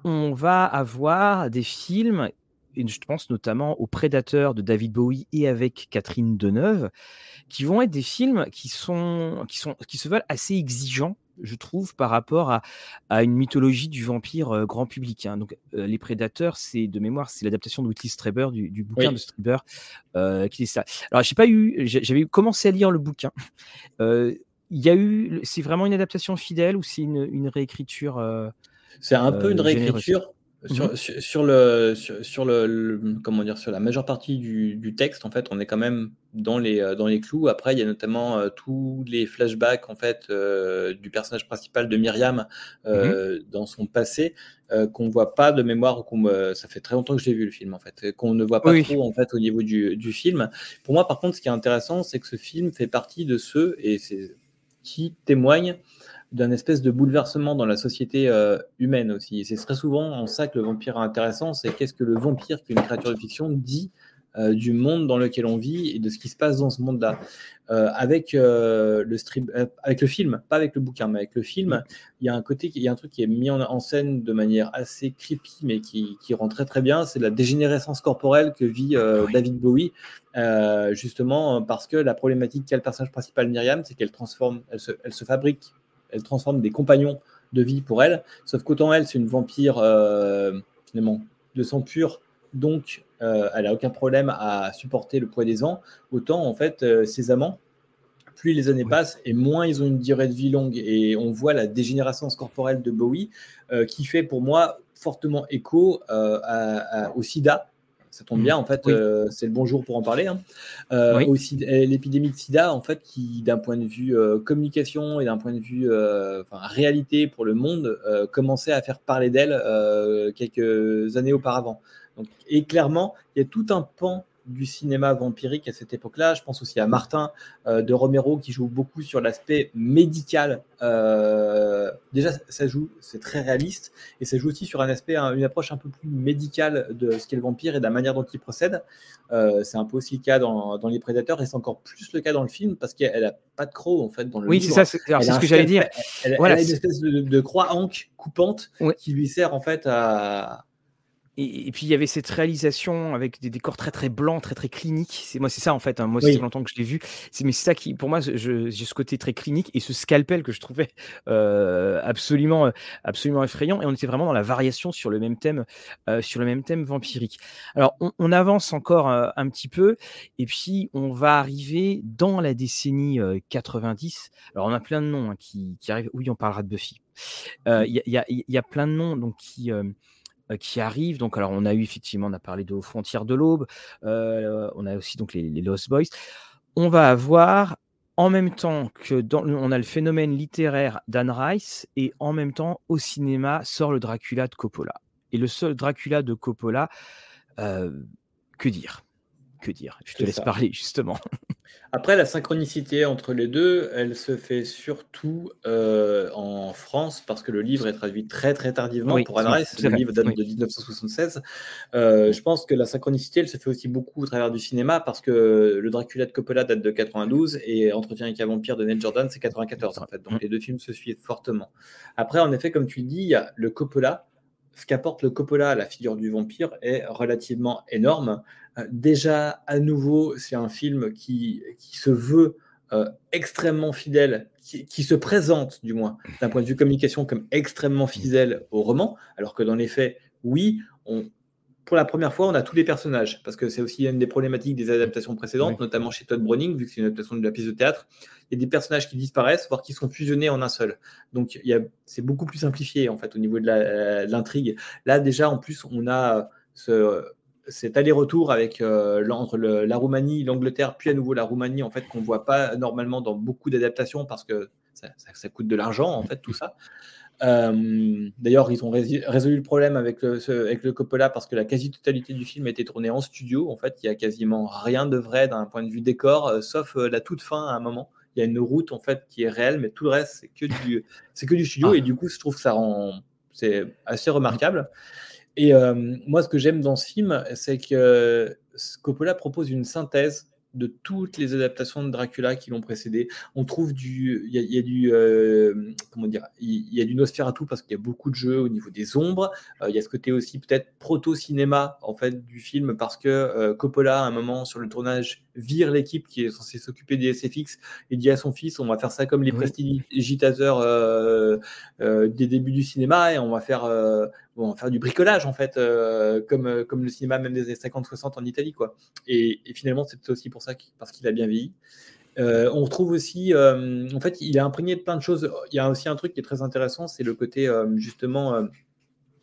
On va avoir des films et je pense notamment aux Prédateurs de David Bowie et avec Catherine Deneuve, qui vont être des films qui, sont, qui, sont, qui se veulent assez exigeants je trouve, par rapport à, une mythologie du vampire euh, grand public. Hein. Donc, euh, Les Prédateurs, c'est de mémoire, c'est l'adaptation de Whitley Strieber, du, bouquin de Strieber, euh, qui est ça. Alors, j'ai pas eu, j'avais commencé à lire le bouquin. Il y a eu, c'est vraiment une adaptation fidèle ou c'est une, réécriture C'est un peu une réécriture. Mmh sur, le, sur, le, comment dire, sur la majeure partie du, texte, en fait, on est quand même dans les, euh, dans les clous. Après, il y a notamment euh, tous les flashbacks en fait, euh, du personnage principal de Myriam mmh dans son passé qu'on ne voit pas de mémoire. ça fait très longtemps que j'ai vu le film, en fait, qu'on ne voit pas trop en fait, au niveau du, du, film. Pour moi, par contre, ce qui est intéressant, c'est que ce film fait partie de ceux, et c'est qui témoignent d'un espèce de bouleversement dans la société euh, humaine aussi. Et c'est très souvent en ça que le vampire est intéressant, c'est qu'est-ce que le vampire, qui est une créature de fiction, dit euh, du monde dans lequel on vit et de ce qui se passe dans ce monde-là. Euh, avec, le avec le film, pas avec le bouquin, mais avec le film, il y a un côté, il y a un truc qui est mis en, scène de manière assez creepy, mais qui, qui rend très très bien, c'est la dégénérescence corporelle que vit David Bowie, justement parce que la problématique qu'a le personnage principal Myriam, c'est qu'elle transforme, elle se, elle se fabrique elle transforme des compagnons de vie pour elle. Sauf qu'autant elle, c'est une vampire euh, finalement de sang pur, donc euh, elle a aucun problème à supporter le poids des ans. Autant en fait, euh, ses amants, plus les années passent et moins ils ont une durée de vie longue. Et on voit la dégénérescence corporelle de Bowie qui fait pour moi fortement écho au SIDA ça tombe bien, en fait, c'est le bon jour pour en parler. Hein. Aussi, l'épidémie de sida, en fait, qui, d'un point de vue communication et d'un point de vue réalité pour le monde, commençait à faire parler d'elle quelques années auparavant. Donc, et clairement, il y a tout un pan du cinéma vampirique à cette époque-là. Je pense aussi à Martin euh, de Romero qui joue beaucoup sur l'aspect médical. Euh, déjà, ça joue, c'est très réaliste, et ça joue aussi sur un aspect, une approche un peu plus médicale de ce qu'est le vampire et de la manière dont il procède. Euh, c'est un peu aussi le cas dans, Les Prédateurs, et c'est encore plus le cas dans le film parce qu'elle a pas de croc en fait dans le Oui, c'est ça, c'est ce que j'allais dire. Elle, voilà, a une espèce de, croix-anque coupante qui lui sert en fait à et, puis il y avait cette réalisation avec des décors très très blancs, très très cliniques. C'est moi c'est ça en fait. Hein. Moi c'est longtemps que je l'ai vu. C'est mais c'est ça qui pour moi j'ai ce côté très clinique et ce scalpel que je trouvais euh, absolument euh, absolument effrayant. Et on était vraiment dans la variation sur le même thème euh, sur le même thème vampirique. Alors on, avance encore un petit peu et puis on va arriver dans la décennie 90. Alors on a plein de noms hein, qui, qui, arrivent. Oui on parlera de Buffy. Il y, y, a, y, a plein de noms donc qui euh, qui arrivent. Donc, alors, on a eu effectivement, on a parlé de frontières de l'aube. Euh, on a aussi donc les, Lost Boys. On va avoir en même temps que dans, on a le phénomène littéraire d'Anne Rice et en même temps au cinéma sort le Dracula de Coppola. Et le seul Dracula de Coppola, euh, que dire? Que dire Je te laisse parler justement. Après, la synchronicité entre les deux, elle se fait surtout euh, en France parce que le livre est traduit très très tardivement pour Anne Le livre date de 1976. Euh, je pense que la synchronicité, elle se fait aussi beaucoup au travers du cinéma parce que le Dracula de Coppola date de 92 et Entretien avec un vampire de Neil Jordan, c'est 94 en fait. Donc les deux films se suivent fortement. Après, en effet, comme tu le dis, il y a le Coppola ce qu'apporte le Coppola à la figure du vampire est relativement énorme. Euh, déjà, à nouveau, c'est un film qui, qui se veut euh, extrêmement fidèle, qui, se présente, du moins, d'un point de vue communication, comme extrêmement fidèle au roman, alors que dans les faits, oui, on, pour la première fois, on a tous les personnages, parce que c'est aussi une des problématiques des adaptations précédentes, notamment chez Todd Browning, vu que c'est une adaptation de la pièce de théâtre. Il y a des personnages qui disparaissent, voire qui sont fusionnés en un seul. Donc, c'est beaucoup plus simplifié, en fait, au niveau de l'intrigue. Là, déjà, en plus, on a ce, cet aller-retour avec euh, entre la Roumanie, l'Angleterre, puis à nouveau la Roumanie, en fait, qu'on voit pas normalement dans beaucoup d'adaptations, parce que ça, ça, coûte de l'argent, en fait, tout ça. Euh, d'ailleurs, ils ont résolu le problème avec le, avec le Coppola parce que la quasi-totalité du film a été tournée en studio. En fait, il y a quasiment rien de vrai d'un point de vue décor, euh, sauf euh, la toute fin à un moment. Il y a une route en fait qui est réelle, mais tout le reste c'est que du c'est que du studio ah. et du coup, je trouve que ça rend c'est assez remarquable. Et moi, ce que j'aime dans ce film, c'est que Coppola propose une synthèse de toutes les adaptations de Dracula qui l'ont précédé. On trouve du, il y, a du, euh, comment dire, il y, a du Nosferatu parce qu'il y a beaucoup de jeux au niveau des ombres. Euh, il y a ce côté aussi peut-être proto-cinéma en fait du film parce que euh, Coppola à un moment sur le tournage vire l'équipe qui est censée s'occuper des SFX et dit à son fils on va faire ça comme les oui. prestidigitateurs des débuts du cinéma et on va faire bon, faire du bricolage en fait, euh, comme, euh, comme le cinéma même des années 50-60 en Italie. Et, finalement c'est aussi pour ça parce qu'il a bien vieilli. Euh, on retrouve aussi, en fait, il est imprégné de plein de choses. Il y a aussi un truc qui est très intéressant, c'est le côté justement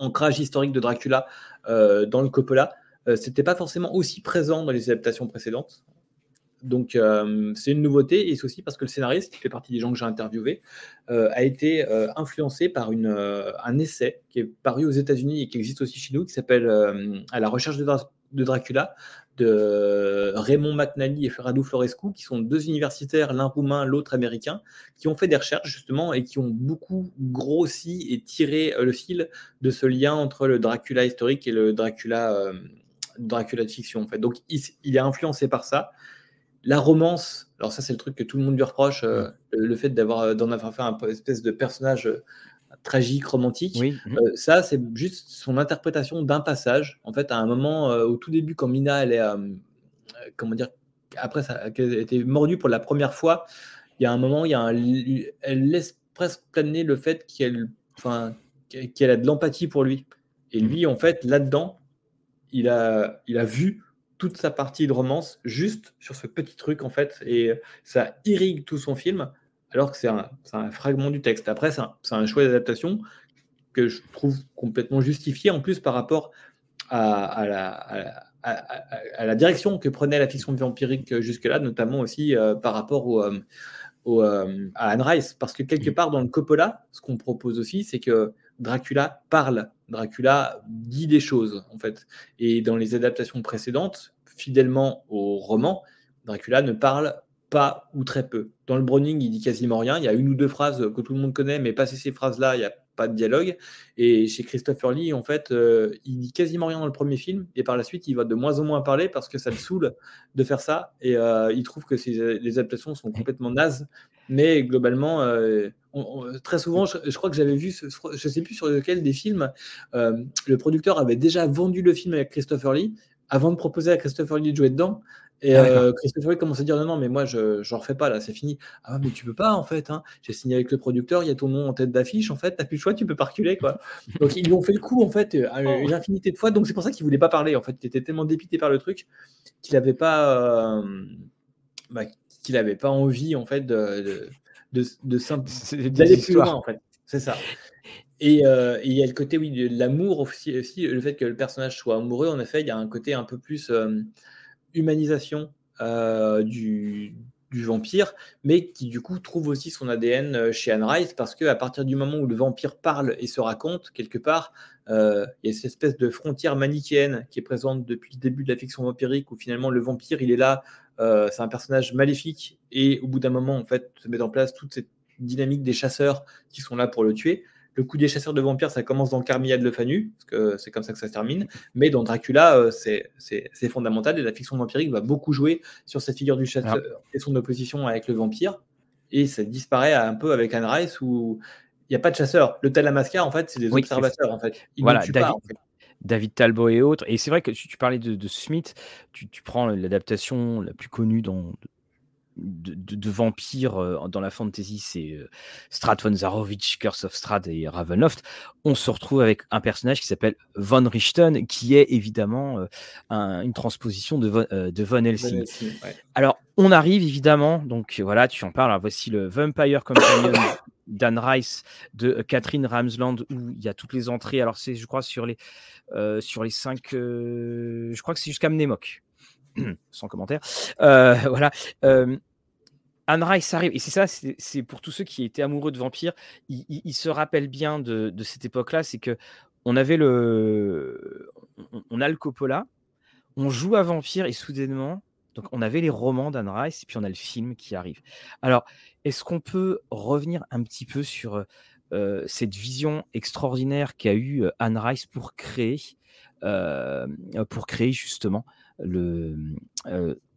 ancrage historique de Dracula dans le Coppola. C'était pas forcément aussi présent dans les adaptations précédentes. Donc, euh, c'est une nouveauté et c'est aussi parce que le scénariste, qui fait partie des gens que j'ai interviewés, euh, a été euh, influencé par une, un essai qui est paru aux États-Unis et qui existe aussi chez nous, qui s'appelle À la recherche de, Dracula, de Raymond McNally et Ferrado Florescu, qui sont deux universitaires, l'un roumain, l'autre américain, qui ont fait des recherches justement et qui ont beaucoup grossi et tiré le fil de ce lien entre le Dracula historique et le Dracula, Dracula de fiction. En fait. Donc, il, il est influencé par ça. La romance, alors ça c'est le truc que tout le monde lui reproche, euh, le, fait d'avoir euh, d'en avoir fait un espèce de personnage euh, tragique, romantique. Oui. ça c'est juste son interprétation d'un passage. En fait, à un moment au tout début, quand Mina elle est, comment dire, après ça, qu'elle a été mordue pour la première fois, il y a un moment, il y a un, elle laisse presque planer le fait qu'elle, enfin, qu'elle a de l'empathie pour lui. Et lui, en fait, là-dedans, il a, il a vu toute sa partie de romance juste sur ce petit truc en fait et ça irrigue tout son film alors que c'est un, un, fragment du texte. Après, c'est un, un, choix d'adaptation que je trouve complètement justifié en plus par rapport à, la, à, la direction que prenait la fiction vampirique jusque-là, notamment aussi par rapport au, à Anne Rice. Parce que quelque mm. part dans le Coppola, ce qu'on propose aussi, c'est que Dracula parle. Dracula dit des choses, en fait. Et dans les adaptations précédentes, fidèlement au roman, Dracula ne parle pas ou très peu. Dans le Browning, il dit quasiment rien. Il y a une ou deux phrases que tout le monde connaît, mais passer ces phrases-là, il n'y a pas de dialogue. Et chez Christopher Lee, en fait, euh, il dit quasiment rien dans le premier film, et par la suite, il va de moins en moins parler parce que ça le saoule de faire ça, et euh, il trouve que les adaptations sont complètement nazes. Mais globalement, euh, très souvent, je, crois que j'avais vu, je ne sais plus sur lequel des films, le producteur avait déjà vendu le film avec Christopher Lee avant de proposer à Christopher Lee de jouer dedans. Et ah, euh, Christopher commence à dire non, non, mais moi je n'en refais pas là, c'est fini. Ah, mais tu peux pas en fait. Hein. J'ai signé avec le producteur, il y a ton nom en tête d'affiche en fait, t'as plus le choix, tu peux pas reculer quoi. Donc ils lui ont fait le coup en fait euh, oh. une infinité de fois. Donc c'est pour ça qu'il voulait pas parler en fait. Il était tellement dépité par le truc qu'il avait pas, euh, bah, qu'il avait pas envie en fait de, de, de, d'aller plus loin en fait. C'est ça. Et il y a le côté oui de l'amour aussi, aussi, le fait que le personnage soit amoureux. En effet, il y a un côté un peu plus humanisation euh, du, vampire, mais qui du coup trouve aussi son ADN euh, chez Anne Rice, parce qu'à partir du moment où le vampire parle et se raconte, quelque part, euh, il y a cette espèce de frontière manichéenne qui est présente depuis le début de la fiction vampirique, où finalement le vampire, il est là, c'est un personnage maléfique, et au bout d'un moment, en fait, se met en place toute cette dynamique des chasseurs qui sont là pour le tuer. Le coup des chasseurs de vampires, ça commence dans Carmilla de Fanu, parce que c'est comme ça que ça se termine. Mais dans Dracula, euh, c'est fondamental et la fiction vampirique va beaucoup jouer sur cette figure du chasseur ah. et son opposition avec le vampire. Et ça disparaît un peu avec Anne Rice où il n'y a pas de chasseurs. Le Talamasca, en fait, c'est des observateurs. En fait. voilà, David, Talbot et autres. Et c'est vrai que tu, parlais de, Smith, tu, tu prends l'adaptation la plus connue dans, de, vampires euh, dans la fantasy, c'est euh, Strad von Zarovich, Curse of Strad et Ravenloft, on se retrouve avec un personnage qui s'appelle Von Richten, qui est évidemment euh, une transposition de Von, de von Helsing. Alors, on arrive évidemment, donc voilà, tu en parles. voici le Vampire Companion d'Anne Rice de Catherine Ramsland, où il y a toutes les entrées. Alors, c'est, je crois, sur les, sur les cinq, je crois que c'est jusqu'à Mnemok. sans commentaire. voilà. Anne Rice arrive, et c'est ça, c'est pour tous ceux qui étaient amoureux de vampires, ils, se rappellent bien de, cette époque-là, c'est que on avait le, on, a le Coppola, on joue à vampire et soudainement, donc on avait les romans d'Anne Rice et puis on a le film qui arrive. Alors, est-ce qu'on peut revenir un petit peu sur euh, cette vision extraordinaire qu'a eu euh, Anne Rice pour créer, euh, pour créer justement le,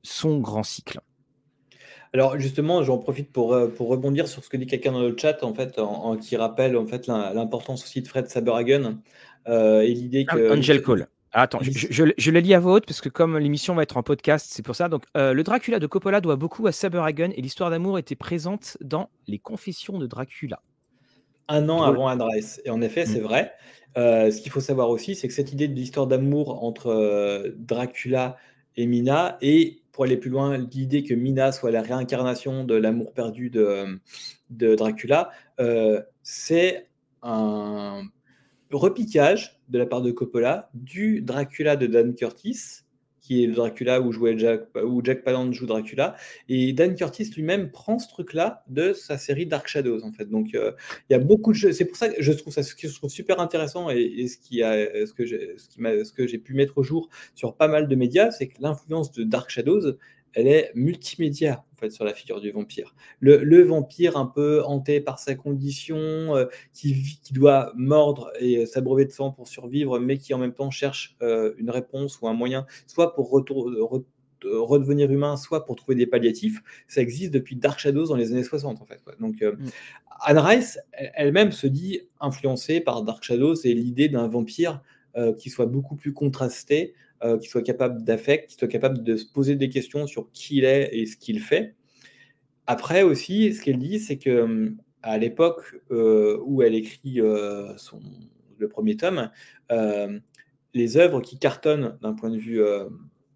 son grand cycle? Alors justement, j'en profite pour, euh, pour rebondir sur ce que dit quelqu'un dans le chat, en fait, en, qui rappelle en fait l'importance aussi de Fred Saberhagen euh, et l'idée que. Angel Cole. Attends, je, je, le lis à voix haute parce que comme l'émission va être en podcast, c'est pour ça. Donc, euh, le Dracula de Coppola doit beaucoup à Saberhagen et l'histoire d'amour était présente dans les Confessions de Dracula. Un an avant Adresse. Et en effet, c'est mm. vrai. ce qu'il faut savoir aussi, c'est que cette idée de l'histoire d'amour entre Dracula et Mina est pour aller plus loin, l'idée que Mina soit la réincarnation de l'amour perdu de, de Dracula, euh, c'est un repiquage de la part de Coppola du Dracula de Dan Curtis, qui est le Dracula où, jouait Jack, où Jack joue Dracula. Et Dan Curtis lui-même prend ce truc-là de sa série Dark Shadows, en fait. Donc, euh, il y a beaucoup de. C'est pour ça que je trouve ça ce que je trouve super intéressant et, ce, qui a, ce que j'ai ce que j'ai pu mettre au jour sur pas mal de médias, c'est que l'influence de Dark Shadows, elle est multimédia en fait sur la figure du vampire. Le, vampire un peu hanté par sa condition, euh, qui, qui, doit mordre et s'abreuver de sang pour survivre, mais qui en même temps cherche euh, une réponse ou un moyen, soit pour redevenir humain, soit pour trouver des palliatifs. Ça existe depuis Dark Shadows dans les années 60 en fait. Donc euh, mm. Anne Rice elle-même se dit influencée par Dark Shadows et l'idée d'un vampire qui soit beaucoup plus contrasté, euh, qui soit capable d'affect, qui soit capable de se poser des questions sur qui il est et ce qu'il fait. Après aussi, ce qu'elle dit, c'est que hum, à l'époque euh, où elle écrit euh, son, le premier tome, les œuvres qui cartonnent d'un point de vue,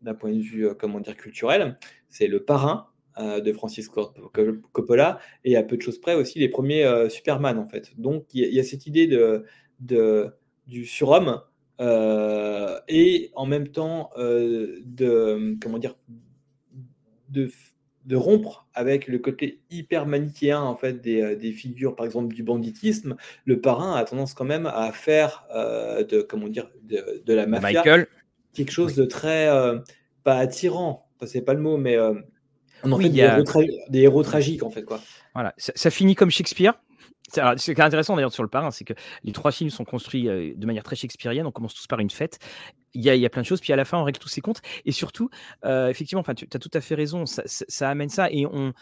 d'un point de vue comment dire, culturel, c'est Le Parrain de Francis Coppola et à peu de choses près aussi les premiers Superman en fait. Donc il y, a cette idée de, de, du surhomme et en même temps de comment dire de de rompre avec le côté hyper manichéen en fait des, des, figures par exemple du banditisme le parrain a tendance quand même à faire de comment dire de, de la mafia quelque chose de très pas attirant c'est pas le mot mais on en fait des, héros tragiques en fait quoi. Voilà ça finit comme Shakespeare ce qui est intéressant d'ailleurs sur le parrain, c'est que les trois films sont construits euh, de manière très shakespearienne. On commence tous par une fête. Il y, a, plein de choses, puis à la fin, on règle tous ses comptes. Et surtout, euh, effectivement, tu as tout à fait raison, ça, amène ça. Et on,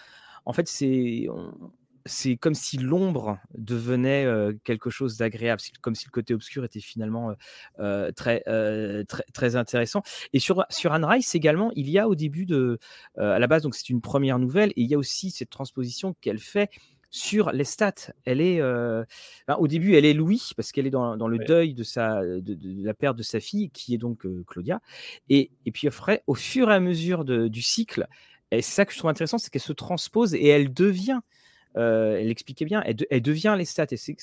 en fait, c'est. C'est comme si l'ombre devenait euh, quelque chose d'agréable, comme si le côté obscur était finalement très, très, intéressant. Et sur, sur Anne Rice également, il y a au début de, à la base, c'est une première nouvelle, et il y a aussi cette transposition qu'elle fait sur les stats. Elle est, euh, au début, elle est Louis parce qu'elle est dans, le deuil de, sa, de, la perte de sa fille, qui est donc euh, Claudia. Et, et puis, après, au fur et à mesure du cycle, et c'est ça que je trouve intéressant, c'est qu'elle se transpose et elle devient, euh, elle expliquait bien, elle, elle, devient stats Et c'est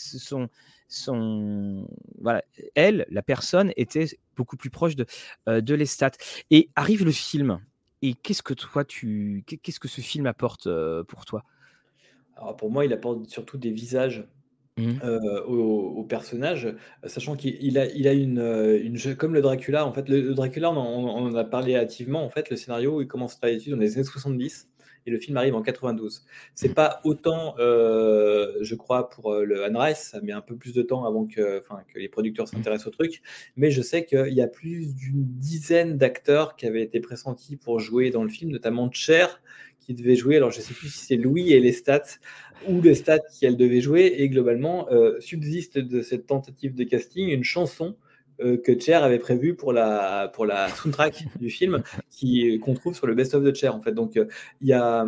son, voilà, elle, la personne, était beaucoup plus proche de, de stats Et arrive le film. Et qu'est-ce que toi, tu, qu'est-ce que ce film apporte pour toi? Alors pour moi, il apporte surtout des visages mmh. aux, personnages, sachant qu'il a, il a une, une, comme le Dracula, en fait, le, Dracula, on en, a parlé hâtivement, en fait, le scénario, il commence à être dans les années 70 et le film arrive en 92. C'est mmh. pas autant, je crois, pour le Anne Rice, ça met un peu plus de temps avant que, que les producteurs mmh. s'intéressent au truc, mais je sais qu'il y a plus d'une dizaine d'acteurs qui avaient été pressentis pour jouer dans le film, notamment Cher, qui devait jouer. Alors, je ne sais plus si c'est Louis et les stats ou les stats qu'elle devait jouer. Et globalement, euh, subsiste de cette tentative de casting une chanson euh, que Cher avait prévue pour la, pour la soundtrack du film qui, qu'on trouve sur le best-of de Cher. En fait. Donc, euh, il y, a,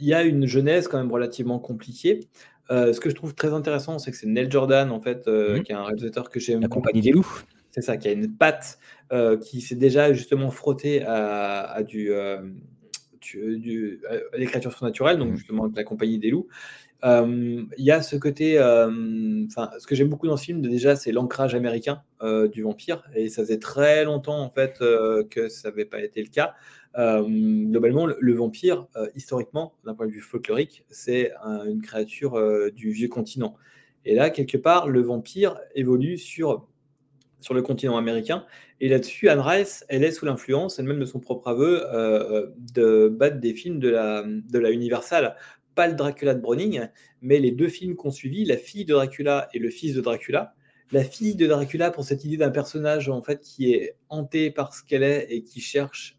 y a une genèse quand même relativement compliquée. ce que je trouve très intéressant, c'est que c'est Neil Jordan, en fait, mhm. qui est un réalisateur que j'aime. La compagnie des loups. C'est ça, qui a une patte, qui s'est déjà justement frotté à, à du, euh, du, euh, l'écriture surnaturelle, donc mmh. justement avec la compagnie des loups. Il y a ce côté, enfin, ce que j'aime beaucoup dans ce film, déjà, c'est l'ancrage américain du vampire, et ça faisait très longtemps en fait que ça n'avait pas été le cas. globalement, le, vampire, historiquement, d'un point de vue folklorique, c'est une créature du vieux continent. Et là, quelque part, le vampire évolue sur sur le continent américain. Et là-dessus, Anne Rice, elle est sous l'influence, elle-même de son propre aveu, euh, de battre des films de la, de Universal. Pas le Dracula de Browning, mais les deux films qu'on suivi, La fille de Dracula et Le fils de Dracula. La fille de Dracula pour cette idée d'un personnage en fait qui est hanté par ce qu'elle est et qui cherche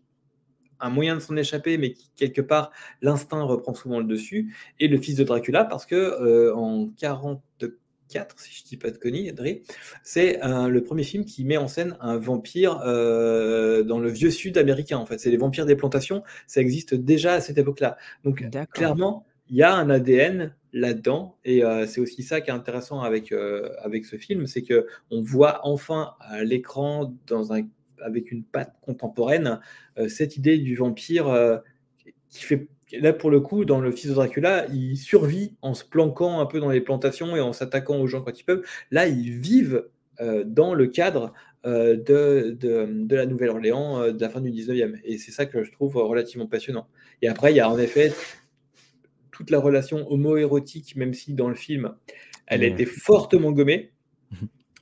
un moyen de s'en échapper, mais qui quelque part l'instinct reprend souvent le dessus. Et le fils de Dracula parce que euh, en 40 si je dis pas de conneries, c'est le premier film qui met en scène un vampire euh, dans le vieux sud américain. En fait, c'est les vampires des plantations. Ça existe déjà à cette époque-là. Donc clairement, il y a un ADN là-dedans, et euh, c'est aussi ça qui est intéressant avec euh, avec ce film, c'est que on voit enfin à l'écran dans un avec une patte contemporaine cette idée du vampire qui fait là, pour le coup, dans le fils de Dracula, il survit en se planquant un peu dans les plantations et en s'attaquant aux gens quand ils peuvent. Là, ils vivent euh, dans le cadre euh, de, de, la Nouvelle-Orléans euh, de la fin du 19e. Et c'est ça que je trouve relativement passionnant. Et après, il y a en effet toute la relation homo-érotique, même si dans le film, elle a été fortement gommée.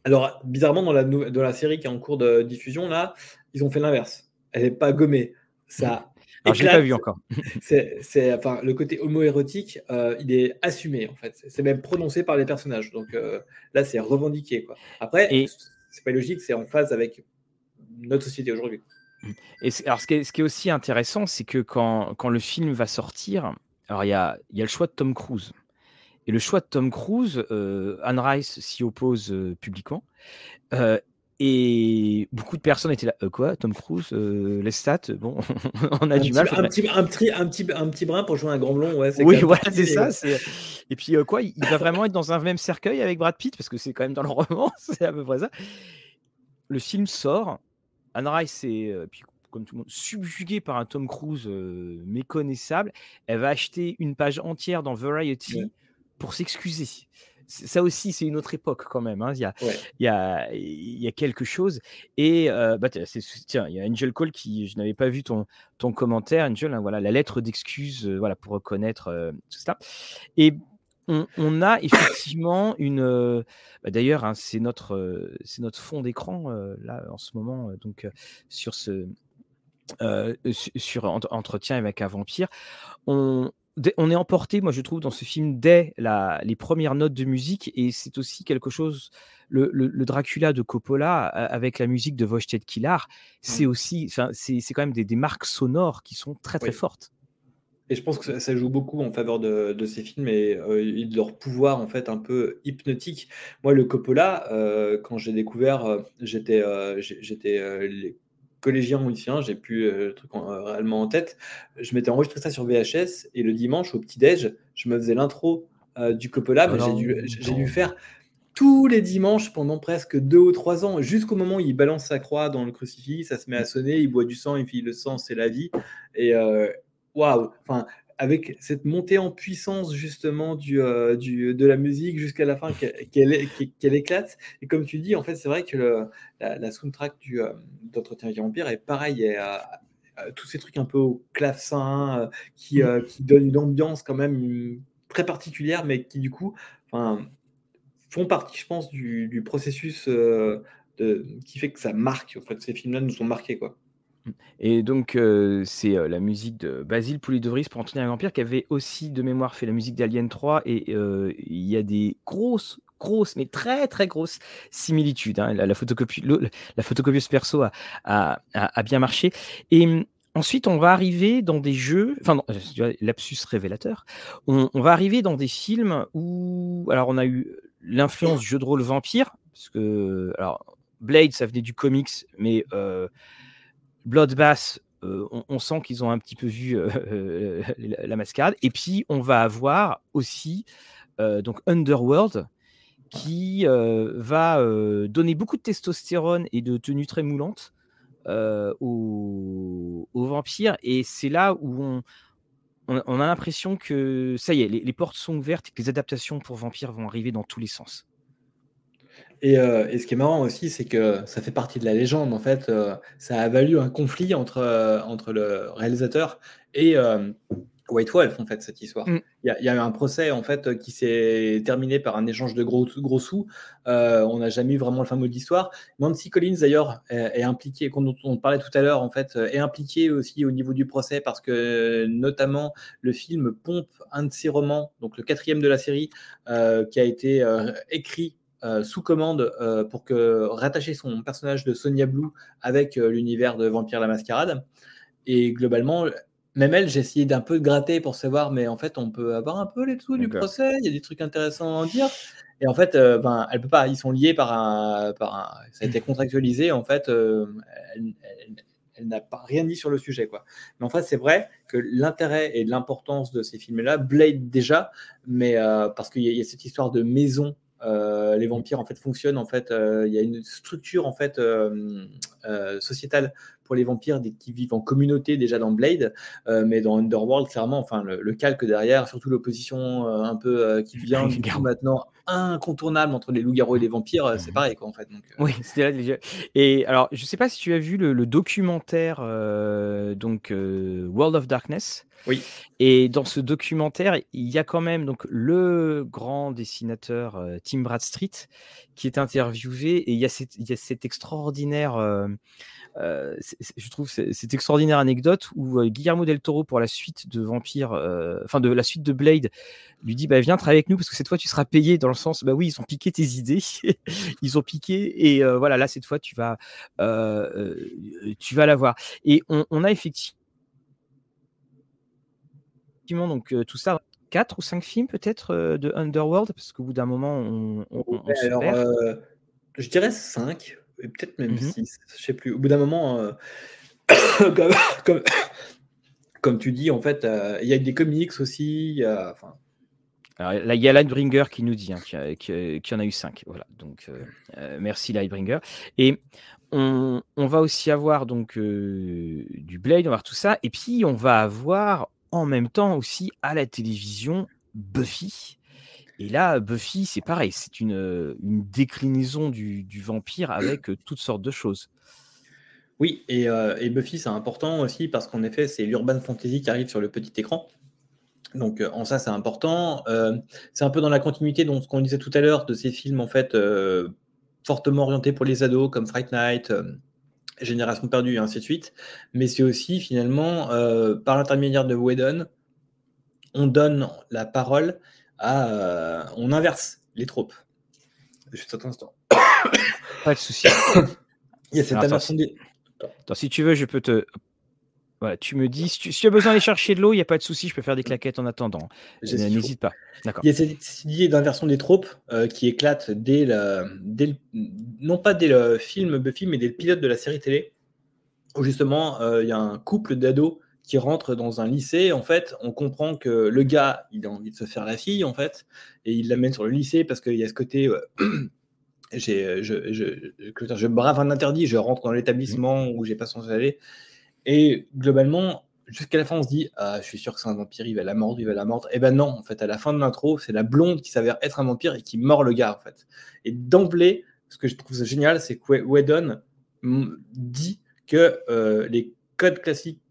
Alors, bizarrement, dans la, dans la série qui est en cours de diffusion, là, ils ont fait l'inverse. Elle n'est pas gommée. Ça alors, je l'ai pas vu encore. c'est, enfin, le côté homoérotique, euh, il est assumé en fait. C'est même prononcé par les personnages. Donc euh, là, c'est revendiqué. Quoi. Après, Et... c'est pas logique, c'est en phase avec notre société aujourd'hui. Et alors, ce qui, est, ce qui est aussi intéressant, c'est que quand, quand, le film va sortir, alors il y a, y a, le choix de Tom Cruise. Et le choix de Tom Cruise, euh, Anne Rice s'y oppose publiquement. Et beaucoup de personnes étaient là. «Euh, quoi, Tom Cruise, euh, les stats, bon, on a du mal. Un petit, un, petit, un, petit, un petit brin pour jouer un grand blond, ouais. Oui, voilà, c'est ça. Et puis, euh, quoi, il va vraiment être dans un même cercueil avec Brad Pitt, parce que c'est quand même dans le roman, c'est à peu près ça. Le film sort. Anne Rice est, puis, comme tout le monde, subjuguée par un Tom Cruise méconnaissable. Elle va acheter une page entière dans Variety pour s'excuser ça aussi, c'est une autre époque quand même. Hein. Il, y a, il, y a, il y a quelque chose. Et bah, tiens, il y a Angel Cole qui, je n'avais pas vu ton, ton commentaire, Angel, hein, voilà, la lettre d'excuse voilà, pour reconnaître tout ça. Et on, a effectivement une. Bah, d'ailleurs, hein, c'est notre, c'est notre fond d'écran là en ce moment, donc sur ce. sur entretien avec un vampire, on, on est emporté, moi je trouve, dans ce film dès les premières notes de musique, et c'est aussi quelque chose. Le, Dracula de Coppola avec la musique de Wojciech Kilar, c'est mmh. aussi, c'est quand même des, marques sonores qui sont très très fortes. Et je pense que ça, joue beaucoup en faveur de, ces films et euh, de leur pouvoir en fait un peu hypnotique. Moi, le Coppola, euh, quand j'ai découvert, euh, j'étais j'étais collégien ou lycéen, j'ai plus le truc réellement en tête. Je m'étais enregistré ça sur VHS et le dimanche au petit-déj, je me faisais l'intro du Coppola, mais j'ai dû, j'ai dû faire tous les dimanches pendant presque deux ou trois ans, jusqu'au moment où il balance sa croix dans le crucifix, ça se met à sonner, il boit du sang, il fait le sang, c'est la vie. Et, waouh, enfin, avec cette montée en puissance justement du, euh, du de la musique jusqu'à la fin qu'elle éclate. Et comme tu dis, en fait, c'est vrai que le, la, soundtrack du euh, d'entretien avec vampire est pareil. Et, tous ces trucs un peu au clavecin euh, qui, mm. qui donnent une ambiance quand même très particulière, mais qui du coup, enfin, font partie, je pense, du, du processus de, qui fait que ça marque. En fait, ces films-là nous sont marqués, quoi. Et donc, c'est la musique de Basile Poulidori pour Anthony Vampire, qui avait aussi de mémoire fait la musique d'Alien 3. Et il y a des grosses, grosses, mais très, très grosses similitudes. Hein. La, photocopie, la photocopieuse perso a, bien marché. Et mmh, ensuite, on va arriver dans des jeux, enfin, non, lapsus révélateur, on, va arriver dans des films où, alors, on a eu l'influence jeu de rôle vampire, parce que, alors, Blade, ça venait du comics, mais Bloodbath, euh, on, sent qu'ils ont un petit peu vu euh, la, mascarade. Et puis, on va avoir aussi euh, donc Underworld qui va donner beaucoup de testostérone et de tenue très moulante aux, vampires. Et c'est là où on, on, a l'impression que ça y est, les, les, portes sont ouvertes et que les adaptations pour vampires vont arriver dans tous les sens. Euh, et, ce qui est marrant aussi, c'est que ça fait partie de la légende. En fait, euh, ça a valu un conflit entre, euh, entre le réalisateur et White Wolf, en fait, cette histoire. Mm. Il y, a eu un procès, en fait, qui s'est terminé par un échange de gros, gros sous. on n'a jamais eu vraiment le fameux d'histoire. Nancy Collins, d'ailleurs, est, impliquée, dont on parlait tout à l'heure, en fait, est impliquée aussi au niveau du procès parce que, notamment, le film pompe un de ses romans, donc le quatrième de la série, qui a été écrit euh, sous commande euh, pour que rattacher son personnage de Sonia Blue avec euh, l'univers de Vampire la Mascarade. Et globalement, même elle, j'ai essayé d'un peu gratter pour savoir, mais en fait, on peut avoir un peu les dessous du procès, il y a des trucs intéressants à en dire. Et en fait, ben, elle peut pas, ils sont liés par un, par un ça a été contractualisé. En fait, elle, n'a pas rien dit sur le sujet, quoi. Mais en fait, c'est vrai que l'intérêt et l'importance de ces films-là, Blade déjà, mais parce qu'il y, a cette histoire de maison euh, les vampires en fait fonctionnent en fait. Euh, il y a une structure en fait euh, sociétale pour les vampires qui vivent en communauté déjà dans Blade, mais dans Underworld clairement, enfin le, calque derrière, surtout l'opposition un peu qui vient maintenant incontournable entre les loups-garous et les vampires, c'est mhm. pareil quoi en fait. Donc, Oui, c'était là. Et alors, je sais pas si tu as vu le, documentaire donc World of Darkness. Oui. Et dans ce documentaire, il y a quand même donc le grand dessinateur euh, Tim Bradstreet qui est interviewé et il y a cette, il y a cette extraordinaire, euh, euh, je trouve cette extraordinaire anecdote où Guillermo del Toro pour la suite de Vampire, enfin de la suite de Blade, lui dit bah viens travailler avec nous parce que cette fois tu seras payé dans le sens bah oui ils ont piqué tes idées, ils ont piqué et voilà là cette fois tu vas tu vas l'avoir et on, on a effectivement donc tout ça, quatre ou cinq films peut-être de Underworld, parce qu'au bout d'un moment, on, je dirais 5, et peut-être même 6, mmh je sais plus. Au bout d'un moment, comme, tu dis, en fait, il y a des comics aussi. Y a, là, il y a Lightbringer qui nous dit hein, qu'il y, en a eu 5. Voilà, donc merci Lightbringer. Et on, on, va aussi avoir donc du Blade, on va avoir tout ça, et puis on va avoir en même temps aussi à la télévision Buffy. Et là, Buffy, c'est pareil, c'est une, une déclinaison du, vampire avec toutes sortes de choses. Oui, et, et Buffy, c'est important aussi parce qu'en effet, c'est l'urban fantasy qui arrive sur le petit écran. Donc en ça, c'est important. c'est un peu dans la continuité de ce qu'on disait tout à l'heure de ces films en fait fortement orientés pour les ados comme Fright Night, Génération perdue et ainsi de suite. Mais c'est aussi finalement par l'intermédiaire de Whedon, on donne la parole à, on inverse les tropes. Juste un instant. Pas de souci. Il y a cette inversion des... si tu veux, je peux te voilà, tu me dis, si tu, as besoin d'aller chercher de l'eau, il n'y a pas de souci, je peux faire des claquettes en attendant. N'hésite pas. Il y a cette idée d'inversion des tropes euh, qui éclate dès, la, non pas dès le film Buffy, mais dès le pilote de la série télé, où justement, euh, il y a un couple d'ados qui rentre dans un lycée. En fait, on comprend que le gars, il a envie de se faire la fille, en fait, et il l'amène sur le lycée parce qu'il y a ce côté. Euh, j'ai, je, je, je, brave un interdit, je rentre dans l'établissement où j'ai pas censé aller. Et globalement, jusqu'à la fin, on se dit ah, Je suis sûr que c'est un vampire, il va la mordre, il va la mordre. Et eh ben non, en fait, à la fin de l'intro, c'est la blonde qui s'avère être un vampire et qui mord le gars, en fait. Et d'emblée, ce que je trouve génial, c'est que Whedon dit que euh, les codes classiques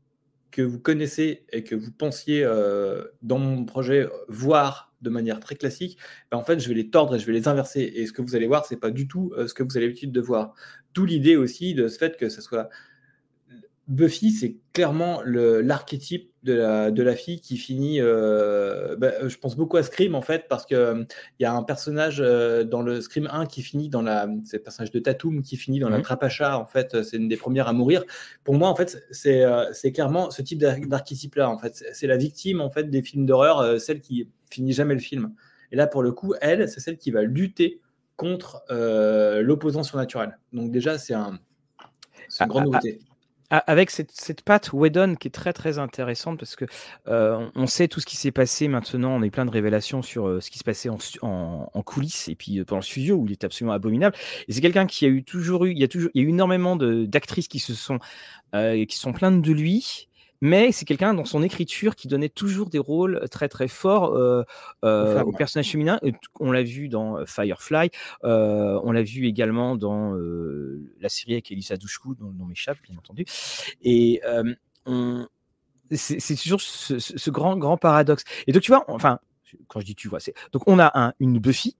que vous connaissez et que vous pensiez euh, dans mon projet voir de manière très classique, ben en fait, je vais les tordre et je vais les inverser. Et ce que vous allez voir, c'est pas du tout euh, ce que vous avez l'habitude de voir. D'où l'idée aussi de ce fait que ce soit Buffy, c'est clairement l'archétype de la, de la fille qui finit. Euh, bah, je pense beaucoup à Scream en fait, parce qu'il euh, y a un personnage euh, dans le Scream 1 qui finit dans la. C'est le personnage de Tatum qui finit dans la mhm. trappe à chat, en fait. C'est une des premières à mourir. Pour moi, en fait, c'est clairement ce type d'archétype-là. En fait, c'est la victime en fait des films d'horreur, celle qui finit jamais le film. Et là, pour le coup, elle, c'est celle qui va lutter contre l'opposant surnaturel. Donc, déjà, c'est un, une ah, grande ah, nouveauté avec cette, cette patte Whedon qui est très très intéressante parce que euh, on sait tout ce qui s'est passé maintenant, on a plein de révélations sur euh, ce qui se passait en, en, coulisses et puis euh, pendant le studio où il est absolument abominable. Et c'est quelqu'un qui a eu toujours eu, il y a toujours, il y a eu énormément d'actrices qui se sont, qui sont plaintes de lui mais c'est quelqu'un dans son écriture qui donnait toujours des rôles très très forts euh, euh, aux personnages féminins. On l'a vu dans euh, Firefly, on l'a vu également dans la série avec Elisa Douchkou, dont le nom m'échappe bien entendu. Et c'est toujours ce, grand grand paradoxe. Et donc tu vois, enfin quand je dis tu vois, c'est donc on a un, une Buffy,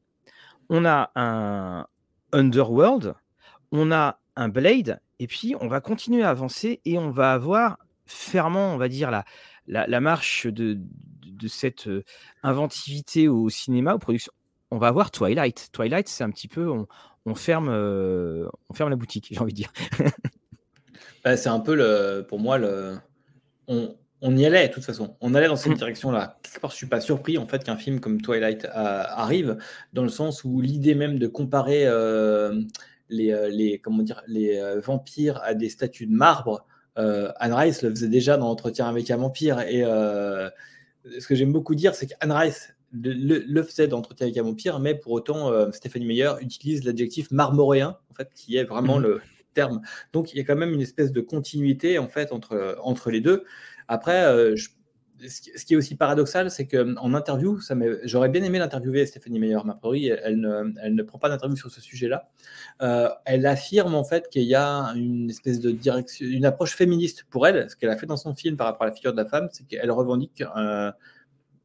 on a un Underworld, on a un Blade, et puis on va continuer à avancer et on va avoir fermant, on va dire, la, la, marche de, de, cette inventivité au cinéma, aux productions, on va avoir Twilight. Twilight, c'est un petit peu, on, ferme, on ferme la boutique, j'ai envie de dire. Bah, c'est un peu, le, pour moi, le, on, on, y allait de toute façon. On allait dans cette mmh. direction-là. Je suis pas surpris en fait qu'un film comme Twilight arrive, dans le sens où l'idée même de comparer les, les, comment dire, les vampires à des statues de marbre, euh, Anne Rice le faisait déjà dans Entretien avec un vampire. Et euh, ce que j'aime beaucoup dire, c'est qu'Anne Rice le, faisait dans Entretien avec un vampire, mais pour autant, euh, Stéphanie Meyer utilise l'adjectif marmoréen, en fait, qui est vraiment mhm. le terme. Donc, il y a quand même une espèce de continuité, en fait, entre, entre les deux. Après, je ce qui est aussi paradoxal, c'est qu'en interview, j'aurais bien aimé l'interviewer, Stéphanie Meyer, ma ne, elle ne prend pas d'interview sur ce sujet-là. Euh, elle affirme en fait qu'il y a une espèce de direction, une approche féministe pour elle. Ce qu'elle a fait dans son film par rapport à la figure de la femme, c'est qu'elle revendique euh,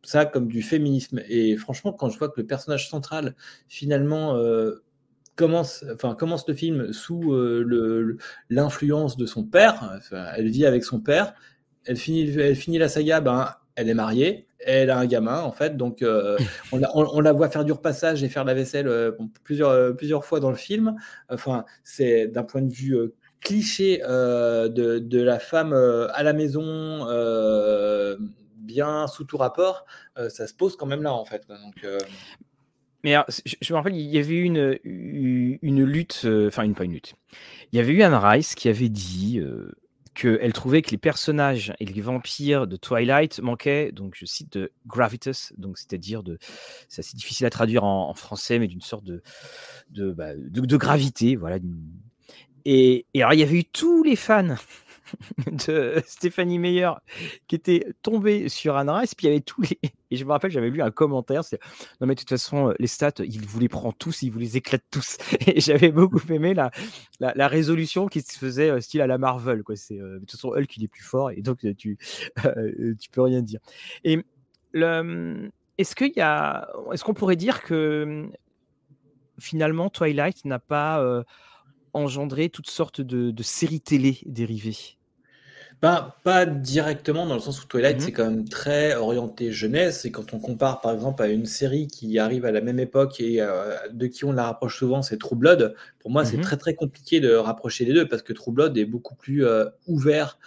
ça comme du féminisme. Et franchement, quand je vois que le personnage central, finalement, euh, commence, enfin, commence le film sous l'influence de son père, elle vit avec son père, elle finit, elle finit la saga, ben, elle est mariée, elle a un gamin en fait, donc euh, on, la voit faire du repassage et faire la vaisselle euh, plusieurs, euh, plusieurs fois dans le film. Enfin, c'est d'un point de vue cliché de, la femme à la maison, bien sous tout rapport, ça se pose quand même là en fait. Donc, mais je, me rappelle, il y avait eu une, une lutte, enfin, une, pas une lutte. Il y avait eu Anne Rice qui avait dit qu'elle trouvait que les personnages et les vampires de Twilight manquaient, donc je cite, de gravitas, donc c'est-à-dire de, c'est assez difficile à traduire en, français, mais d'une sorte de, de, bah, gravité, voilà. Et, et, alors il y avait eu tous les fans de Stéphanie Meyer qui était tombée sur Anne Rice, puis il y avait tous les. Et je me rappelle, j'avais lu un commentaire c'est Non, mais de toute façon, les stats, il vous les prend tous, il vous les éclate tous. Et j'avais beaucoup aimé la, la, résolution qui se faisait euh, style à la Marvel. Quoi. C'est, euh, de toute façon, Hulk, il est plus fort, et donc tu, tu peux rien dire. Et le, est-ce qu'il y a. Est-ce qu'on pourrait dire que finalement, Twilight n'a pas engendré toutes sortes de, séries télé dérivées pas directement, dans le sens où Twilight, mmh c'est quand même très orienté jeunesse. Et quand on compare, par exemple, à une série qui arrive à la même époque et de qui on la rapproche souvent, c'est True Blood. Pour moi, c'est mmh très très compliqué de rapprocher les deux parce que True Blood est beaucoup plus ouvert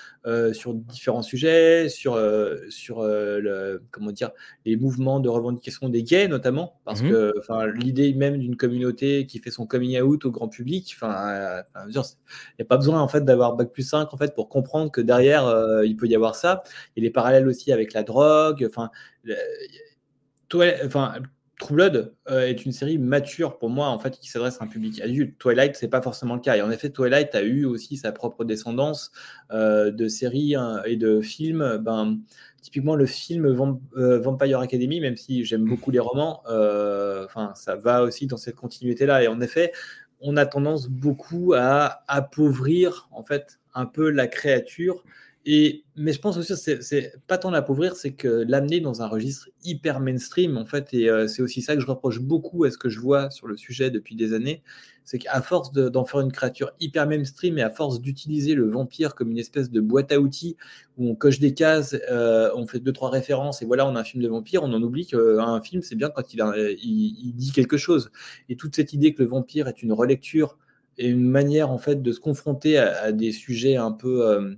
sur différents sujets, sur, sur le, comment dire, les mouvements de revendication des gays notamment, parce mmh que enfin, l'idée même d'une communauté qui fait son coming out au grand public, il n'y a pas besoin en fait d'avoir bac plus 5 en fait pour comprendre que derrière il peut y avoir ça. A les parallèles aussi avec la drogue, enfin, enfin True Blood euh, est une série mature pour moi, en fait, qui s'adresse à un public adulte. Twilight, c'est pas forcément le cas. Et en effet, Twilight a eu aussi sa propre descendance euh, de séries hein, et de films. Ben, typiquement, le film euh, Vampire Academy, même si j'aime beaucoup les romans, enfin, ça va aussi dans cette continuité-là. Et en effet, on a tendance beaucoup à appauvrir, en fait, un peu la créature. Mais je pense aussi c'est pas tant l'appauvrir, c'est que l'amener dans un registre hyper mainstream, en fait, et euh, c'est aussi ça que je reproche beaucoup à ce que je vois sur le sujet depuis des années, c'est qu'à force d'en faire une créature hyper mainstream et à force d'utiliser le vampire comme une espèce de boîte à outils où on coche des cases, euh, on fait deux trois références et voilà, on a un film de vampire, on en oublie qu'un film c'est bien quand il, dit quelque chose. Et toute cette idée que le vampire est une relecture et une manière en fait de se confronter à, des sujets un peu euh,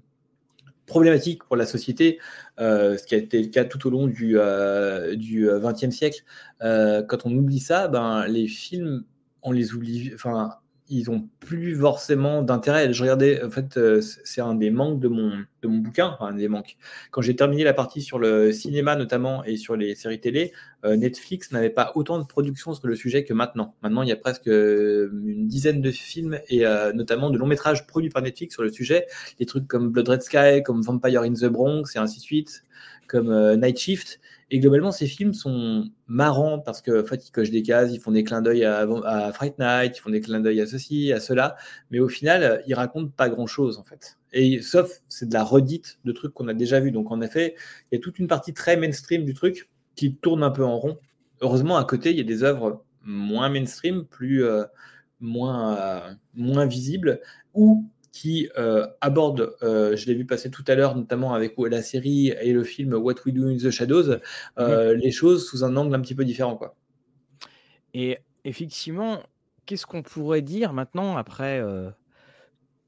problématique pour la société, euh, ce qui a été le cas tout au long du, XXe euh, siècle. quand on oublie ça, ben, les films, on les oublie. Enfin, ils ont plus forcément d'intérêt. Je regardais, en fait, c'est un des manques de mon, de mon bouquin, un des manques. Quand j'ai terminé la partie sur le cinéma notamment et sur les séries télé, euh, Netflix n'avait pas autant de productions sur le sujet que maintenant. Maintenant, il y a presque euh, une dizaine de films et notamment de longs métrages produits par Netflix sur le sujet. Des trucs comme Blood Red Sky, comme Vampire in the Bronx et ainsi de suite, comme Night Shift. Et globalement, ces films sont marrants parce que, en fait, ils cochent des cases, ils font des clins d'œil à, à, Fright Night, ils font des clins d'œil à ceci, à cela, mais au final, ils racontent pas grand-chose, en fait. Et sauf, c'est de la redite de trucs qu'on a déjà vus. Donc, en effet, il y a toute une partie très mainstream du truc qui tourne un peu en rond. Heureusement, à côté, il y a des œuvres moins mainstream, plus euh, moins, euh, moins visibles, ou qui euh, aborde, euh, je l'ai vu passer tout à l'heure, notamment avec la série et le film What We Do in the Shadows, euh, les choses sous un angle un petit peu différent. Quoi. Et effectivement, qu'est-ce qu'on pourrait dire maintenant après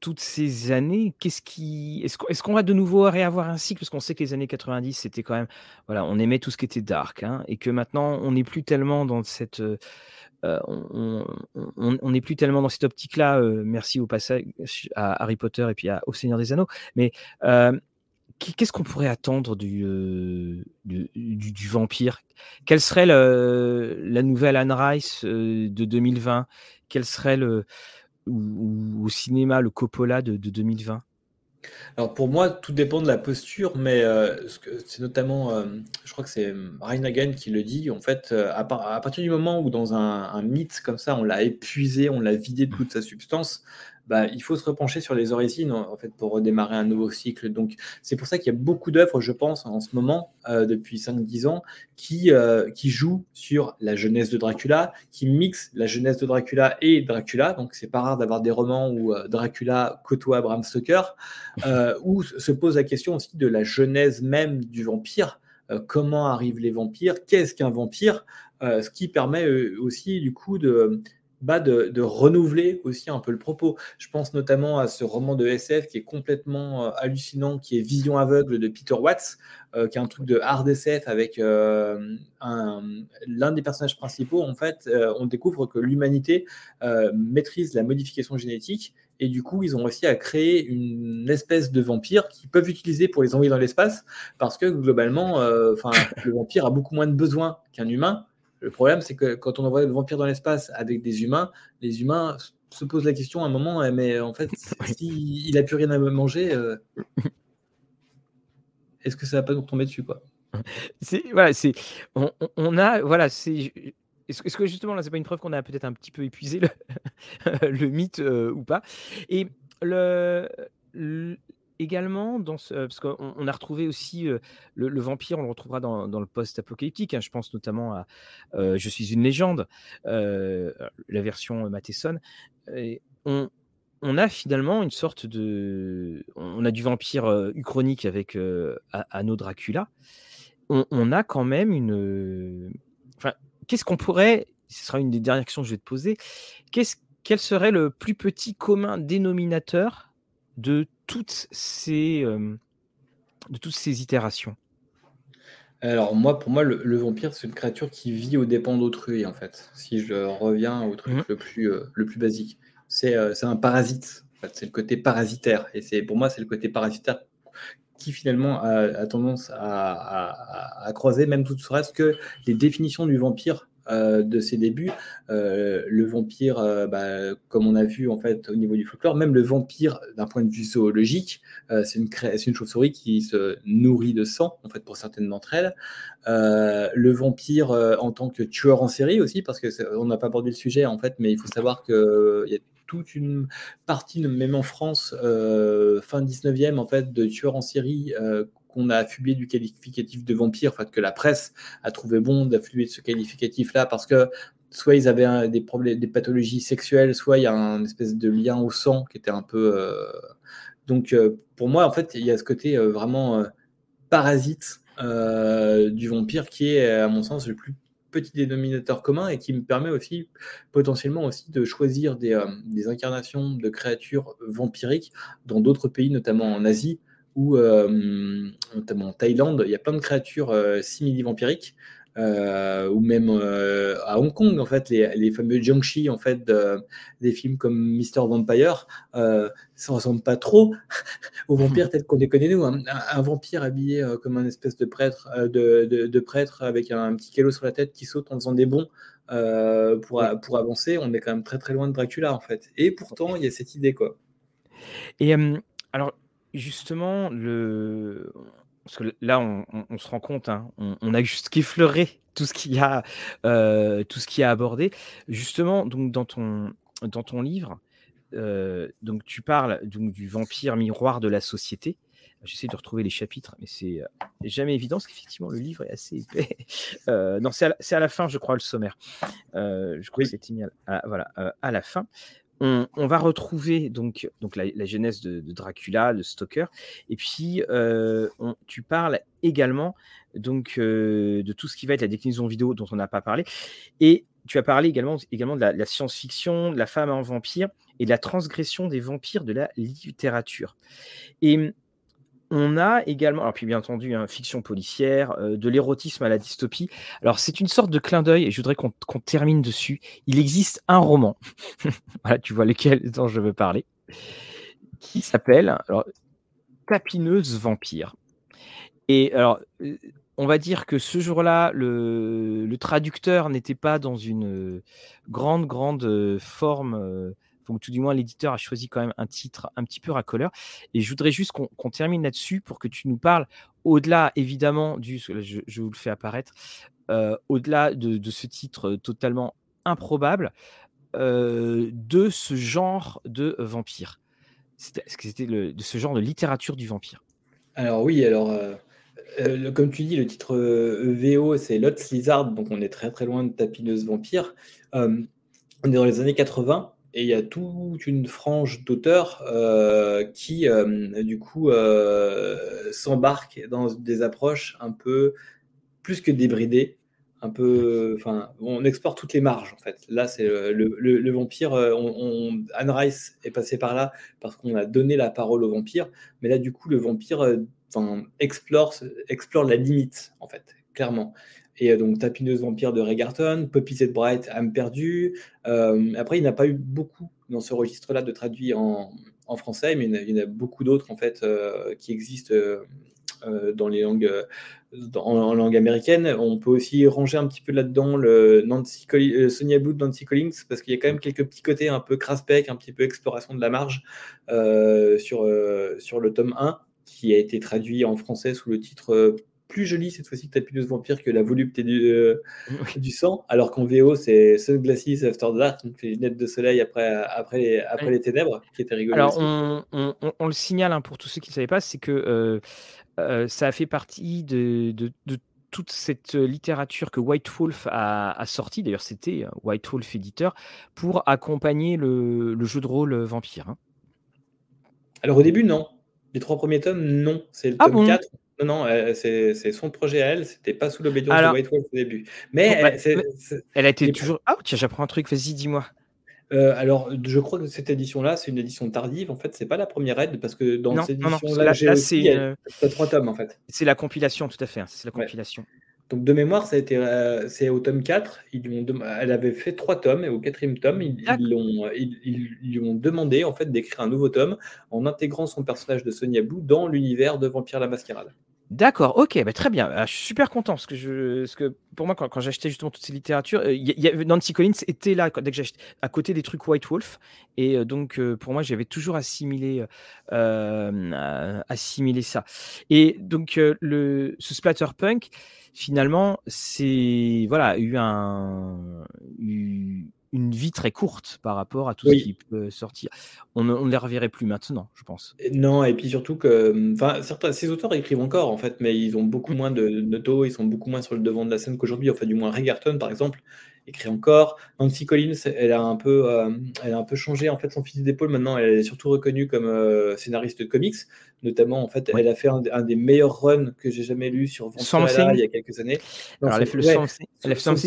toutes ces années Qu'est-ce qui est-ce qu'on va de nouveau réavoir un cycle? Parce qu'on sait que les années 90 c'était quand même voilà on aimait tout ce qui était dark hein, et que maintenant on n'est plus tellement dans cette euh, on n'est plus tellement dans cette optique-là. Euh, merci au passage à Harry Potter et puis au Seigneur des Anneaux. Mais euh, qu'est-ce qu'on pourrait attendre du, du, vampire? Quelle serait la nouvelle Anne Rice de 2020 Quel serait le, ou, au cinéma le Coppola de 2020 alors pour moi, tout dépend de la posture, mais euh, c'est notamment, euh, je crois que c'est Ryan qui le dit, en fait, euh, à, partir du moment où dans un, un mythe comme ça, on l'a épuisé, on l'a vidé de toute sa substance, bah, il faut se repencher sur les origines en fait pour redémarrer un nouveau cycle. Donc c'est pour ça qu'il y a beaucoup d'œuvres, je pense, en ce moment, euh, depuis 5-10 ans, qui, euh, qui jouent sur la jeunesse de Dracula, qui mixent la jeunesse de Dracula et Dracula. Donc c'est pas rare d'avoir des romans où euh, Dracula côtoie Bram Stoker, où se pose la question aussi de la genèse même du vampire. comment arrivent les vampires? Qu'est-ce qu'un vampire? Ce qui permet aussi du coup de bah, de, renouveler aussi un peu le propos. Je pense notamment à ce roman de SF qui est complètement euh, hallucinant, qui est Vision aveugle de Peter Watts, euh, qui est un truc de hard SF avec euh, l'un des personnages principaux. En fait, on découvre que l'humanité maîtrise la modification génétique et du coup, ils ont réussi à créer une espèce de vampire qu'ils peuvent utiliser pour les envoyer dans l'espace parce que globalement, le vampire a beaucoup moins de besoins qu'un humain Le problème, c'est que quand on envoie le vampire dans l'espace avec des humains, les humains se posent la question à un moment, mais en fait, s'il il a plus rien à manger, euh, est-ce que ça va pas nous tomber dessus, quoi? C'est voilà, c'est on, on, a voilà, c'est est-ce, est que justement là, c'est pas une preuve qu'on a peut-être un petit peu épuisé le, le mythe euh, ou pas? Et le, également parce qu'on on a retrouvé aussi euh, le, vampire, on le retrouvera dans, le post-apocalyptique. Hein, je pense notamment à euh, Je suis une légende, la version Matheson. On, a finalement une sorte de. On a du vampire uchronique avec Anno Dracula. On, a quand même une. Qu'est-ce qu'on pourrait. Ce sera une des dernières questions que je vais te poser. Qu'est-ce, quel serait le plus petit commun dénominateur de toutes ces, de toutes ces itérations alors moi, pour moi, le, vampire, c'est une créature qui vit aux dépens d'autrui, en fait. Si je reviens au truc mmh. le, plus, le plus basique. Euh, c'est un parasite. c'est le côté parasitaire. Et c'est pour moi, c'est le côté parasitaire qui finalement a, tendance à, croiser, même tout serait-ce que les définitions du vampire euh, de ses débuts. Euh, le vampire, bah, comme on a vu en fait au niveau du folklore, même le vampire d'un point de vue zoologique, c'est une, chauve-souris qui se nourrit de sang en fait pour certaines d'entre elles. le vampire en tant que tueur en série aussi, parce que on n'a pas abordé le sujet en fait, mais il faut savoir qu'il y a toute une partie, même en France, euh, fin 19e, en fait, de tueurs en série euh, qu'on a affublé du qualificatif de vampire, en fait, que la presse a trouvé bon d'affluer de ce qualificatif-là, parce que soit ils avaient des problèmes, des pathologies sexuelles, soit il y a un espèce de lien au sang qui était un peu. Euh, donc, pour moi, en fait, il y a ce côté vraiment parasite du vampire qui est, à mon sens, le plus petit dénominateur commun et qui me permet aussi potentiellement aussi de choisir euh, des incarnations de créatures vampiriques dans d'autres pays, notamment en Asie ou euh, notamment en Thaïlande. Il y a plein de créatures euh, simili-vampiriques euh, ou même euh, à Hong Kong, en fait, les, les fameux Jiangxi, en fait, des films comme Mr. Vampire, euh, ça ressemble pas trop aux vampires tels qu'on les connaît nous. Un, vampire habillé comme un espèce de prêtre, de, de, prêtre avec un, petit calot sur la tête qui saute en faisant des bons pour, pour avancer, on est quand même très très loin de Dracula, en fait. Et pourtant, il y a cette idée, quoi. Et alors, justement, le parce que là, on, se rend compte, hein, on, a juste qu'effleuré tout ce qu'il y a, euh, tout ce qui a abordé. Justement, donc dans ton dans ton livre, euh, donc tu parles donc du vampire miroir de la société. J'essaie de retrouver les chapitres, mais c'est euh, jamais évident parce qu'effectivement le livre est assez épais. non, c'est à, la fin, je crois, le sommaire. je crois que c'est voilà, à la fin on, va retrouver donc, la, genèse de, Dracula, le Stalker, et puis euh, tu parles également donc euh, de tout ce qui va être la déclinaison vidéo dont on n'a pas parlé, et tu as parlé également, également de la, science-fiction, de la femme en vampire et de la transgression des vampires de la littérature. Et on a également, alors puis bien entendu, hein, fiction policière, euh, de l'érotisme à la dystopie. Alors c'est une sorte de clin d'œil et je voudrais qu'on termine dessus. Il existe un roman, voilà, tu vois lequel dont je veux parler, qui s'appelle Tapineuse vampire. Et alors, euh, on va dire que ce jour-là, le, traducteur n'était pas dans une euh, grande, grande forme donc tout du moins l'éditeur a choisi quand même un titre un petit peu racoleur. Et je voudrais juste qu'on termine là-dessus pour que tu nous parles, au-delà évidemment du, je, vous le fais apparaître, euh, au-delà de, ce titre totalement improbable, euh, de ce genre de vampire. C'était de ce genre de littérature du vampire? Alors oui, alors euh, comme tu dis, le titre VO c'est Lots Lizard, donc on est très très loin de Tapineuse Vampire. on est dans les années 80 et il y a toute une frange d'auteurs euh, qui, euh, du coup, euh, s'embarquent dans des approches un peu plus que débridées. Un peu, enfin, on exporte toutes les marges en fait. Là, c'est le, vampire. On, Anne Rice est passé par là parce qu'on a donné la parole au vampire, mais là, du coup, le vampire explore, explore la limite en fait, clairement. Et euh, donc, Tapineuse Vampire de Regarton, Poppy Z Bright, Âme perdue. Euh, après, il n'a pas eu beaucoup dans ce registre-là de traduits en, français, mais il y en a, beaucoup d'autres en fait euh, qui existent dans les langues en, langue américaine. On peut aussi ranger un petit peu là-dedans le Nancy Sonia Booth, Nancy Collins, parce qu'il y a quand même quelques petits côtés un peu craspec, un petit peu exploration de la marge sur, sur le tome 1, qui a été traduit en français sous le titre plus joli cette fois-ci que Tapulous Vampire que la volupté du, euh, du sang, alors qu'en VO c'est Sunglasses After Dark, donc les lunettes de soleil après, après, les, après les ténèbres, qui était rigolo. Alors on, on, on, le signale hein, pour tous ceux qui ne savaient pas, c'est que euh, euh, ça a fait partie de, de, de toute cette littérature que White Wolf a, a sorti, d'ailleurs c'était White Wolf éditeur, pour accompagner le, le jeu de rôle Vampire. Hein. Alors au début, non. Les trois premiers tomes, non. C'est le ah tome 4 non, non, c'est son projet à elle, c'était pas sous l'obédience de White Wolf au début. Mais, bah, elle, a été toujours. Ah, tiens, j'apprends un truc, vas-y, dis-moi. Euh, alors, je crois que cette édition-là, c'est une édition tardive. En fait, c'est pas la première aide parce que dans cette édition-là, c'est trois tomes en fait. C'est la compilation, tout à fait. Hein, c'est la compilation. Donc de mémoire, ça a été, euh, c'est au tome 4. Ils ont elle avait fait trois tomes et au quatrième tome, ils, lui ont demandé en fait d'écrire un nouveau tome en intégrant son personnage de Sonia Blue dans l'univers de Vampire la Mascarade. D'accord, ok, bah, très bien. Ah, je suis super content parce que, je, parce que pour moi, quand, j'achetais justement toutes ces littératures, euh, Nancy Collins était là dès que j'achetais à côté des trucs White Wolf. Et euh, donc, euh, pour moi, j'avais toujours assimilé, assimilé ça. Et donc, le, ce Splatterpunk, finalement, c'est voilà, eu un. Eu, une vie très courte par rapport à tout ce qui peut sortir. On ne, les reverrait plus maintenant, je pense. Non, et puis surtout que, enfin, certains, ces auteurs écrivent encore en fait, mais ils ont beaucoup moins de, de ils sont beaucoup moins sur le devant de la scène qu'aujourd'hui. Enfin, du moins, Regarton, par exemple, écrit encore. Nancy Collins, elle a un peu, euh, elle a un peu changé en fait son fusil d'épaule. Maintenant, elle est surtout reconnue comme euh, scénariste de comics. Notamment, en fait, elle a fait un, des meilleurs runs que j'ai jamais lu sur Vampirella il y a quelques années. Alors, elle a fait le ouais,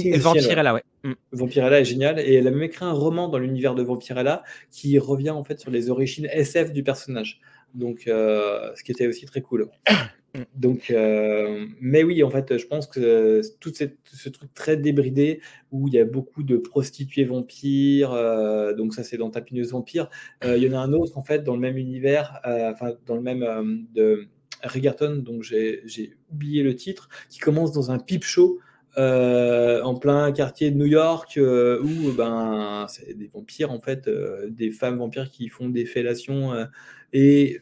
et Vampirella, ouais. Mm. Vampirella est génial et elle a même écrit un roman dans l'univers de Vampirella qui revient en fait sur les origines SF du personnage. Donc, euh, ce qui était aussi très cool. Donc, euh, mais oui, en fait, je pense que tout ce truc très débridé où il y a beaucoup de prostituées vampires, euh, donc ça c'est dans Tapineuse Vampire. il y en a un autre en fait dans le même univers, enfin dans le même de Regarton, donc j'ai oublié le titre, qui commence dans un peep show. en plein quartier de New York où ben c'est des vampires en fait des femmes vampires qui font des fellations et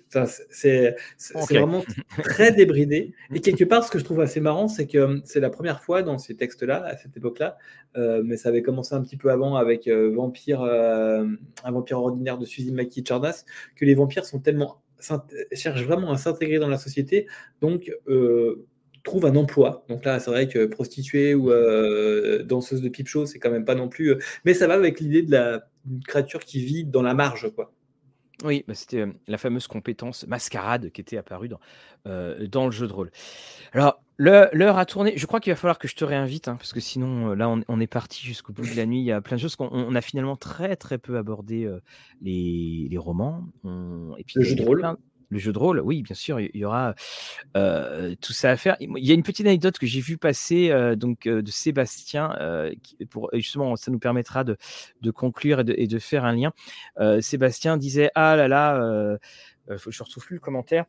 c'est vraiment très débridé. Et quelque part, ce que je trouve assez marrant, c'est que euh, c'est la première fois dans ces textes-là, à cette époque-là, euh, mais ça avait commencé un petit peu avant avec euh, Vampire, un vampire ordinaire de Suzy Mackie Chardas, que les vampires sont tellement cherchent vraiment à s'intégrer dans la société, donc trouvent un emploi. Donc là, c'est vrai que prostituée ou danseuse de pipe show, c'est quand même pas non plus. mais ça va avec l'idée de la créature qui vit dans la marge, quoi. Oui, bah, c'était la fameuse compétence mascarade qui était apparue dans, dans le jeu de rôle. Alors, l'heure a tourné. Je crois qu'il va falloir que je te réinvite, hein, parce que sinon, là, on, est parti jusqu'au bout de la nuit. Il y a plein de choses qu'on a finalement très, très peu abordé les, les, romans. et puis, le jeu de rôle? Le jeu de rôle, oui, bien sûr, il y aura tout ça à faire. Il y a une petite anecdote que j'ai vu passer donc de Sébastien, pour justement, ça nous permettra de, conclure et de, faire un lien. Sébastien disait ah là là, je retrouve plus le commentaire.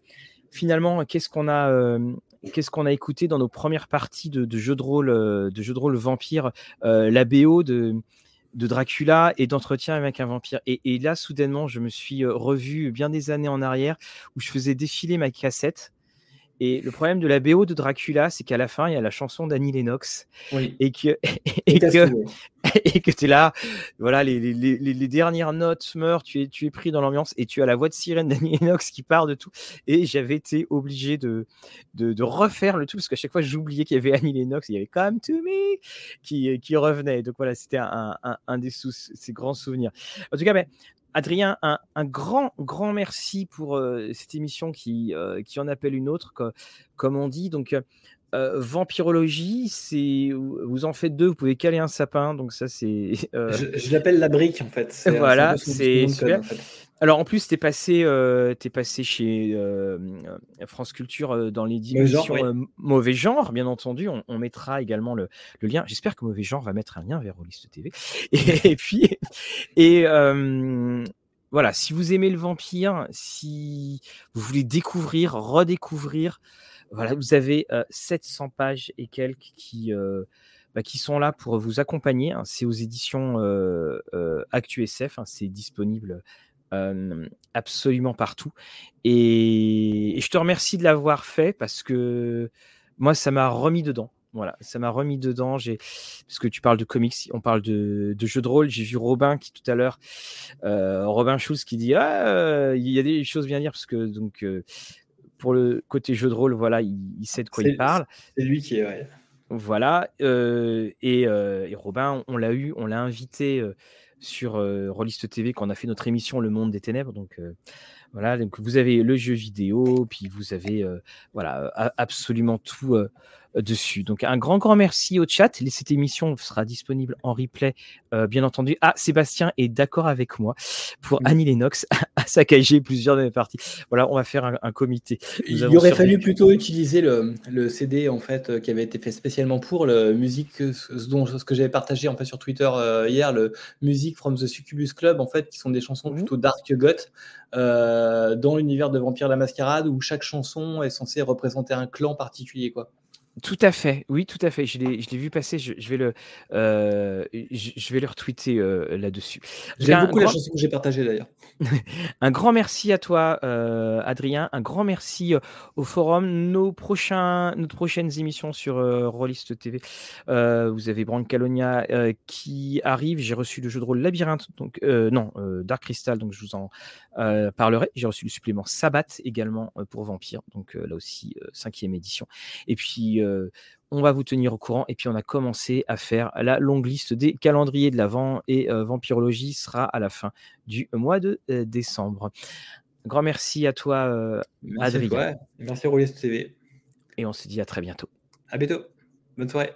Finalement, qu'est-ce qu'on a qu'est-ce qu'on a écouté dans nos premières parties de, de jeux de rôle, de jeux de rôle vampire, la BO de de Dracula et d'entretien avec un vampire. Et, là, soudainement, je me suis euh, revu bien des années en arrière où je faisais défiler ma cassette. Et le problème de la BO de Dracula, c'est qu'à la fin, il y a la chanson d'Annie Lennox. Et que, et que, et que tu es là, voilà, les, les, les, les, dernières notes meurent, tu es, tu es pris dans l'ambiance et tu as la voix de sirène d'Annie Lennox qui part de tout. Et j'avais été obligé de, de, de, refaire le tout parce qu'à chaque fois, j'oubliais qu'il y avait Annie Lennox, il y avait Come to me qui, qui revenait. Donc voilà, c'était un, un, un, des sous, ces grands souvenirs. En tout cas, ben, Adrien, un, un, grand, grand merci pour euh, cette émission qui, euh, qui en appelle une autre, comme on dit. Donc, euh, vampirologie, c'est vous en faites deux, vous pouvez caler un sapin, donc ça c'est. Euh, je, l'appelle la brique en fait. Voilà, c'est super. Alors en plus, tu es passé, euh, es passé chez France Culture dans l'édition Mauvais Genre, bien entendu. On, mettra également le, lien. J'espère que Mauvais Genre va mettre un lien vers Roliste TV. Et, et puis, et voilà, si vous aimez le vampire, si vous voulez découvrir, redécouvrir voilà, vous avez 700 pages et quelques qui, bah, qui sont là pour vous accompagner. Hein. C'est aux éditions ActuSF, hein. c'est disponible absolument partout. Et, je te remercie de l'avoir fait parce que moi, ça m'a remis dedans. Voilà, ça m'a remis dedans. J'ai parce que tu parles de comics, on parle de, jeux de rôle. J'ai vu Robin qui tout à l'heure, Robin Schulz qui dit ah il y a des choses bien à dire parce que donc pour le côté jeu de rôle, voilà, il, sait de quoi il parle. C'est lui qui est. Voilà, et, et, Robin, on l'a eu, on l'a invité sur euh, Rolliste TV quand on a fait notre émission Le Monde des Ténèbres. Donc voilà, donc vous avez le jeu vidéo, puis vous avez voilà absolument tout dessus. Donc un grand, grand merci au chat. Cette émission sera disponible en replay, euh, bien entendu. Ah, Sébastien est d'accord avec moi pour Annie Lennox à saccager plusieurs de mes parties. Voilà, on va faire un, comité. Il aurait fallu plutôt utiliser le, le, CD en fait euh, qui avait été fait spécialement pour le musique, ce, dont, ce que j'avais partagé en fait sur Twitter euh, hier, le Music from the Succubus Club en fait, qui sont des chansons mmh. plutôt dark goth dans l'univers de Vampire la Mascarade où chaque chanson est censée représenter un clan particulier quoi. Tout à fait, oui, tout à fait. Je l'ai, vu passer. Je, vais le, euh, je, vais le retweeter euh, là-dessus. J'aime beaucoup la chanson que j'ai partagée d'ailleurs. un grand merci à toi, euh, Adrien. Un grand merci au forum. Nos prochains, nos prochaines émissions sur Rollist TV. vous avez Brancalonia qui arrive. J'ai reçu le jeu de rôle Labyrinthe, donc non, Dark Crystal, donc je vous en parlerai. J'ai reçu le supplément Sabbat également pour Vampire, donc là aussi cinquième édition. Et puis on va vous tenir au courant. Et puis, on a commencé à faire la longue liste des calendriers de l'Avent et Vampirologie sera à la fin du mois de décembre. grand merci à toi, merci Adrien. Merci, Rouliste TV. Et on se dit à très bientôt. À bientôt. Bonne soirée.